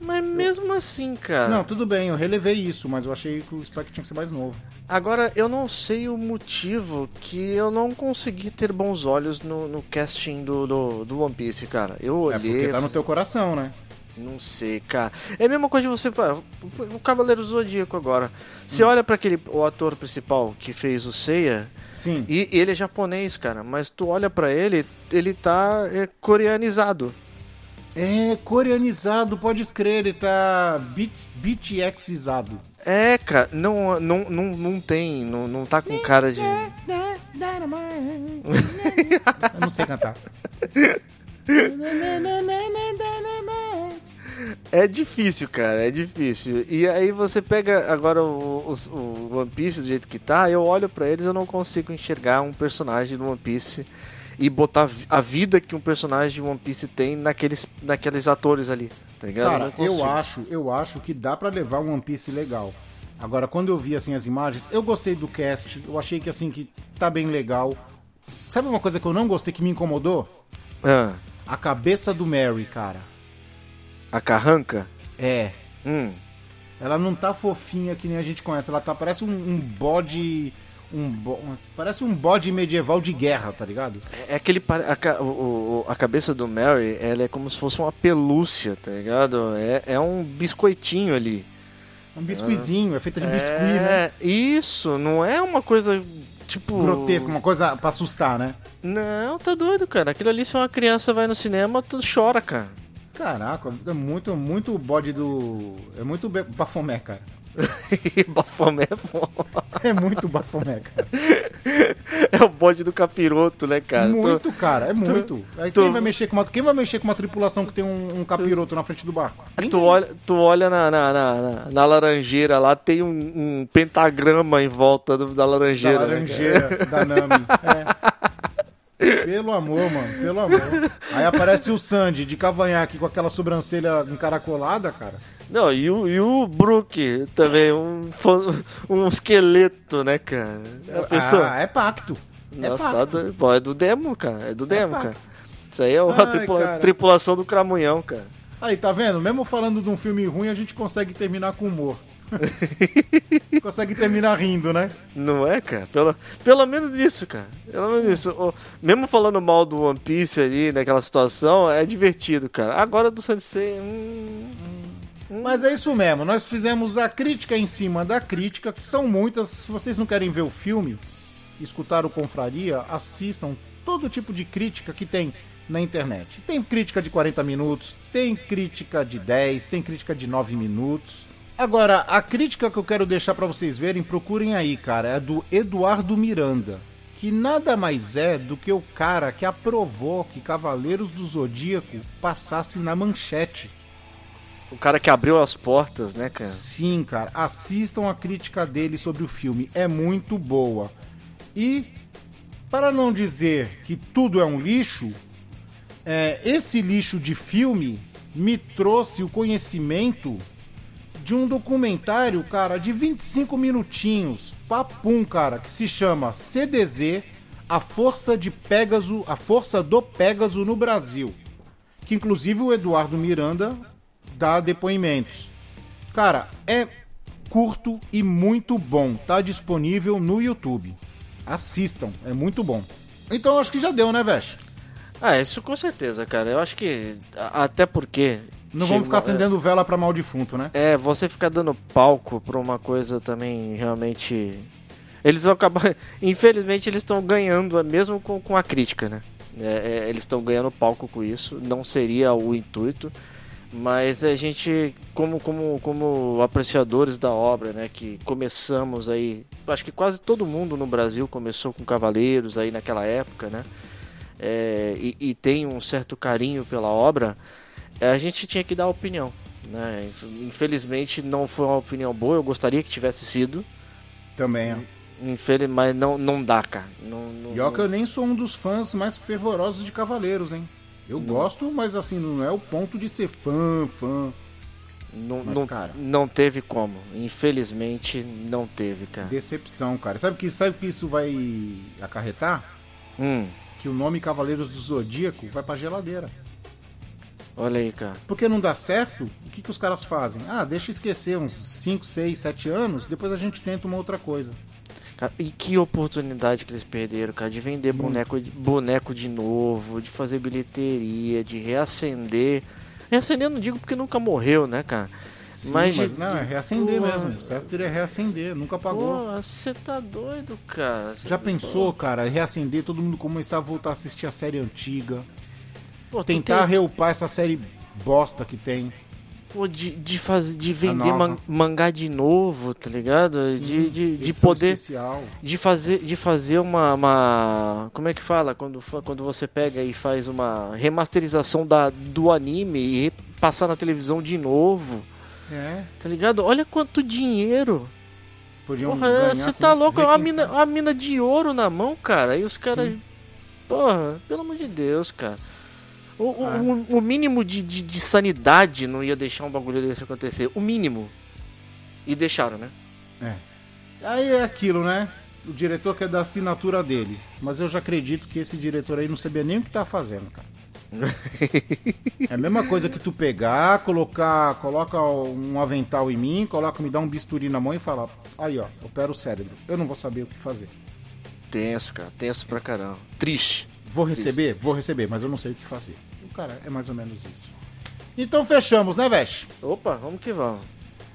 Mas mesmo assim, cara. Não, tudo bem, eu relevei isso, mas eu achei que o Spike tinha que ser mais novo. Agora, eu não sei o motivo que eu não consegui ter bons olhos no, no casting do, do, do One Piece, cara. Eu É olhei. porque tá no teu coração, né? Não sei, cara. É a mesma coisa de você. O Cavaleiro Zodíaco agora. Você olha pra aquele o ator principal que fez o Seiya. Sim. E ele é japonês, cara. Mas tu olha pra ele, ele tá é, coreanizado. É, coreanizado, pode escrever, ele tá BTXizado. É, cara, não, não, não, não tem, não, não tá com cara de. Eu não sei cantar. [LAUGHS] É difícil, cara, é difícil. E aí você pega agora o, o, o One Piece do jeito que tá, eu olho pra eles eu não consigo enxergar um personagem do One Piece e botar a vida que um personagem de One Piece tem naqueles, naqueles atores ali, tá ligado? Cara, eu consigo. acho, eu acho que dá pra levar um One Piece legal. Agora, quando eu vi assim as imagens, eu gostei do cast, eu achei que assim que tá bem legal. Sabe uma coisa que eu não gostei que me incomodou? Ah, A cabeça do Mary, cara. a carranca? É, Hum. ela não tá fofinha que nem a gente conhece, ela tá parece um, um bode um parece um bode medieval de guerra, tá ligado? É aquele. pare- A, o- a cabeça do Mary, ela é como se fosse uma pelúcia, tá ligado? É, é um biscoitinho ali. Um biscuizinho, é feita de biscuit, né? É, isso, não é uma coisa tipo. Grotesco, uma coisa pra assustar, né? Não, tá doido, cara. Aquilo ali, se uma criança vai no cinema, tu chora, cara. Caraca, é muito, muito bode do. É muito bafomé, cara. [LAUGHS] Bafomé é foda. É muito bafomé, cara. [LAUGHS] É o bode do capiroto, né, cara? muito, cara, é muito. Aí tu- quem vai mexer com uma, quem vai mexer com uma tripulação que tem um, um capiroto na frente do barco? Tu, tu olha, tu olha na, na, na, na- laranjeira lá, tem um, um pentagrama em volta do- da Da laranjeira. né, cara? laranjeira, da Nami. É. Pelo amor, mano, pelo amor. Aí aparece o Sandy de cavanhaque com aquela sobrancelha encaracolada, cara. Não, e o, e o Brook também, um, um esqueleto, né, cara? A pessoa... Ah, é pacto. É Nossa, tá pacto. doido. Pô, é do demo, cara. É do demo, pacto. cara. Isso aí é uma Ai, tripula- tripulação do Cramunhão, cara. Aí, tá vendo? Mesmo falando de um filme ruim, a gente consegue terminar com humor. [LAUGHS] consegue terminar rindo, né? Não é, cara? Pelo, pelo menos isso, cara. Pelo menos isso. O- mesmo falando mal do One Piece ali, naquela situação, é divertido, cara. Agora do Sensei. Hum, Mas é isso mesmo, nós fizemos a crítica em cima da crítica, que são muitas. Se vocês não querem ver o filme, escutar o Confraria, assistam todo tipo de crítica que tem na internet. Tem crítica de 40 minutos, tem crítica de 10, tem crítica de 9 minutos. Agora, a crítica que eu quero deixar pra vocês verem, procurem aí, cara, é do Eduardo Miranda, que nada mais é do que o cara que aprovou que Cavaleiros do Zodíaco passasse na manchete. O cara que abriu as portas, né, cara? Sim, cara, assistam a crítica dele sobre o filme, é muito boa. E, para não dizer que tudo é um lixo, é, esse lixo de filme me trouxe o conhecimento de um documentário, cara, de 25 minutinhos, papum, cara, que se chama CDZ, a força de Pégaso, a força do Pégaso no Brasil. Que inclusive o Eduardo Miranda dá depoimentos. Cara, é curto e muito bom. Tá disponível no YouTube. Assistam, é muito bom. Então acho que já deu, né, Vesh? Ah, isso com certeza, cara. Eu acho que. Até porque. Não chegou- vamos ficar acendendo vela pra mal defunto, né? É, você ficar dando palco pra uma coisa também realmente. Eles vão acabar. [LAUGHS] Infelizmente, eles estão ganhando, mesmo com, com a crítica, né? É, é, eles estão ganhando palco com isso. Não seria o intuito. Mas a gente, como, como, como apreciadores da obra, né? Que começamos aí. Acho que quase todo mundo no Brasil começou com Cavaleiros aí naquela época, né? É, e, e tem um certo carinho pela obra. é, A gente tinha que dar opinião. Né? Infelizmente não foi uma opinião boa, eu gostaria que tivesse sido. Também, ó. Infeliz... Mas não, não dá, cara. Não, não, E ó que eu nem sou um dos fãs mais fervorosos de Cavaleiros, hein? Eu gosto, mas assim, não é o ponto de ser fã, fã. não, Mas, não, cara- não teve como. Infelizmente não teve, cara. Decepção, cara. Sabe que sabe que isso vai acarretar? Hum. Que o nome Cavaleiros do Zodíaco vai pra geladeira. Olha aí, cara. Porque não dá certo, o que, que os caras fazem? Ah, deixa esquecer uns 5, 6, 7 anos, depois a gente tenta uma outra coisa. Cara, E que oportunidade que eles perderam, cara, de vender boneco, de- boneco de novo, de fazer bilheteria, de reacender. Reacender eu não digo porque nunca morreu, né, cara? Sim, Mas mas, de- não, é reacender Pô, mesmo. O certo seria reacender, nunca pagou. Você tá doido, cara. Cê- Já pensou, cara, reacender, todo mundo começar a voltar a assistir a série antiga, Pô, tentar tem- reupar essa série bosta que tem. Pô, de, de, faz, de vender man- mangá de novo, tá ligado? de de, de Edição poder. especial. De fazer, de fazer uma, uma- Como é que fala? Quando, quando você pega e faz uma remasterização da, do anime e passar na televisão de novo. É, Tá ligado? Olha quanto dinheiro. podiam Porra, você tá louco? É uma requintar. mina, uma mina de ouro na mão, cara. E os caras. Sim. Porra, pelo amor de Deus, cara. O, Ah. o- o mínimo de, de, de sanidade não ia deixar um bagulho desse acontecer. O mínimo. E deixaram, né? Aí é aquilo, né? O diretor quer dar assinatura dele. Mas eu já acredito que esse diretor aí não sabia nem o que tá fazendo, cara. [LAUGHS] É a mesma coisa que tu pegar, colocar, coloca um avental em mim, coloca, me dá um bisturi na mão e fala, aí ó, opera o cérebro. Eu não vou saber o que fazer. Tenso, cara. Tenso pra caramba. Triste. Vou receber? Vou receber, mas eu não sei o que fazer. Cara, é mais ou menos isso. Então fechamos, né, Vesh? Opa, vamos que vamos.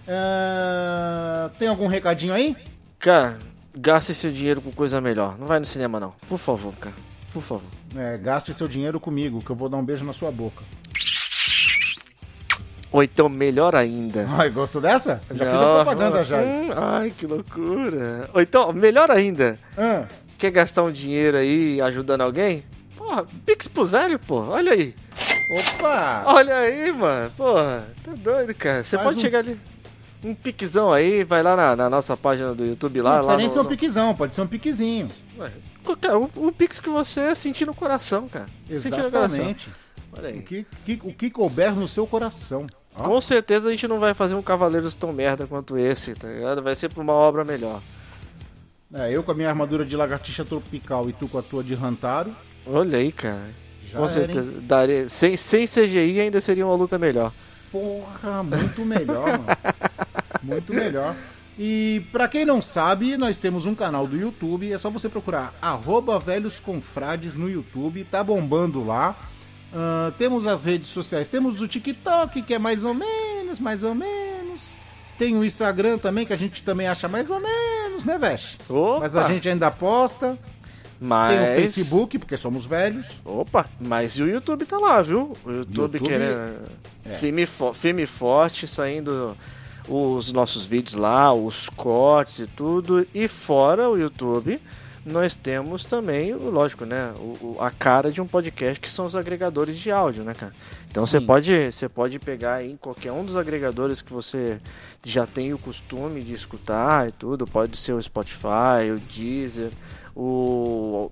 É, Tem algum recadinho aí? Cara, gaste seu dinheiro com coisa melhor. Não vai no cinema, não. Por favor, cara. Por favor. É, gaste seu dinheiro comigo, que eu vou dar um beijo na sua boca. Ou então, melhor ainda. Ai, gostou dessa? Eu já fiz a Não, propaganda já. hum, ai, que loucura. Ou então, melhor ainda. Ah, Quer gastar um dinheiro aí ajudando alguém? Porra, Pix pros velhos, pô. Olha aí. Opa! Olha aí, mano. Porra, tá doido, cara. Você Faz pode um- chegar ali. Um piquezão aí, vai lá na, na nossa página do YouTube lá. não precisa lá nem no- ser um no- piquezão, pode ser um piquezinho. Ué, qualquer- o, Pix que você sentir no coração, cara. Exatamente. Olha aí. O que, que- o que couber no seu coração. Ó, Com certeza a gente não vai fazer um Cavaleiros tão merda quanto esse, tá ligado? Vai ser pra uma obra melhor. é, eu com a minha armadura de lagartixa tropical e tu com a tua de Rantaro. Olha aí, cara. Já Com era, certeza. Daria, sem, sem CGI ainda seria uma luta melhor. Porra, muito melhor, mano. Muito melhor. E pra quem não sabe, nós temos um canal do YouTube, é só você procurar arroba velhos confrades no YouTube, tá bombando lá. Ah, temos as redes sociais, temos o TikTok, que é mais ou menos, mais ou menos. Tem o Instagram também, que a gente também acha mais ou menos, né, Vesh? Opa! Mas a gente ainda posta. Mas... Tem o Facebook, porque somos velhos. Opa, mas e o YouTube tá lá, viu? O YouTube, YouTube, querendo. é. Firme, fo- firme forte, saindo os nossos vídeos lá, os cortes e tudo. E fora o YouTube, nós temos também, lógico, né? O, a cara de um podcast que são os agregadores de áudio, né, cara? Então você pode, você pode pegar em qualquer um dos agregadores que você já tem o costume de escutar e tudo. Pode ser o Spotify, o Deezer, o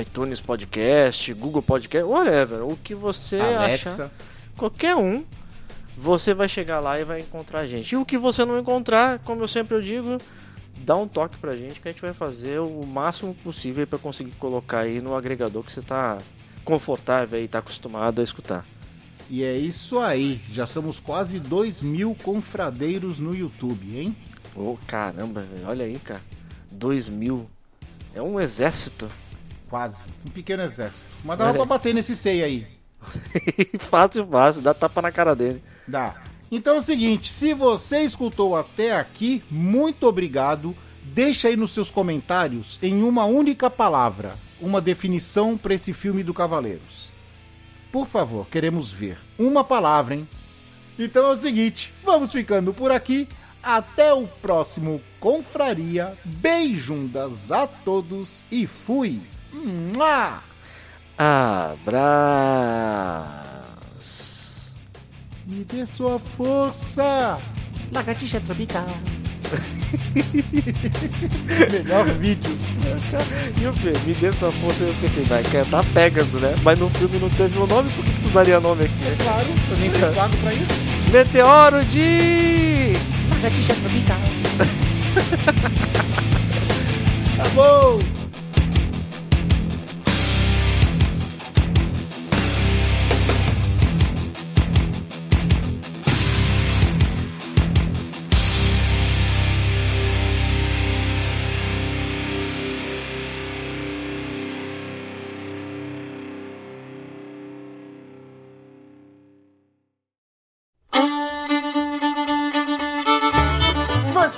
iTunes Podcast, Google Podcast, whatever. O que você achar, Alexa. qualquer um, você vai chegar lá e vai encontrar a gente. E o que você não encontrar, como eu sempre digo, dá um toque pra gente que a gente vai fazer o máximo possível para conseguir colocar aí no agregador que você tá confortável e tá acostumado a escutar. E é isso aí, já somos quase 2 mil confradeiros no YouTube, hein? Ô, caramba, velho, olha aí, cara. 2 mil. É um exército. Quase. Um pequeno exército. Mas dava Olha pra bater nesse sei aí. [LAUGHS] fácil, fácil, dá tapa na cara dele. Dá. Então é o seguinte, se você escutou até aqui, muito obrigado. Deixa aí nos seus comentários, em uma única palavra, uma definição para esse filme do Cavaleiros. Por favor, queremos ver. Uma palavra, hein? Então é o seguinte, vamos ficando por aqui. Até o próximo Confraria. Beijundas a todos e fui! Mua! Abraço. Me dê sua força! Lagartixa tropical. [LAUGHS] Melhor vídeo. E o Fê, me dê essa força eu pensei, vai cantar Pegasus, né? Mas no filme não teve o nome, por que que tu daria nome aqui? Claro, eu nem [LAUGHS] pago pra isso. Meteoro de. Lagartixa tropical. Acabou!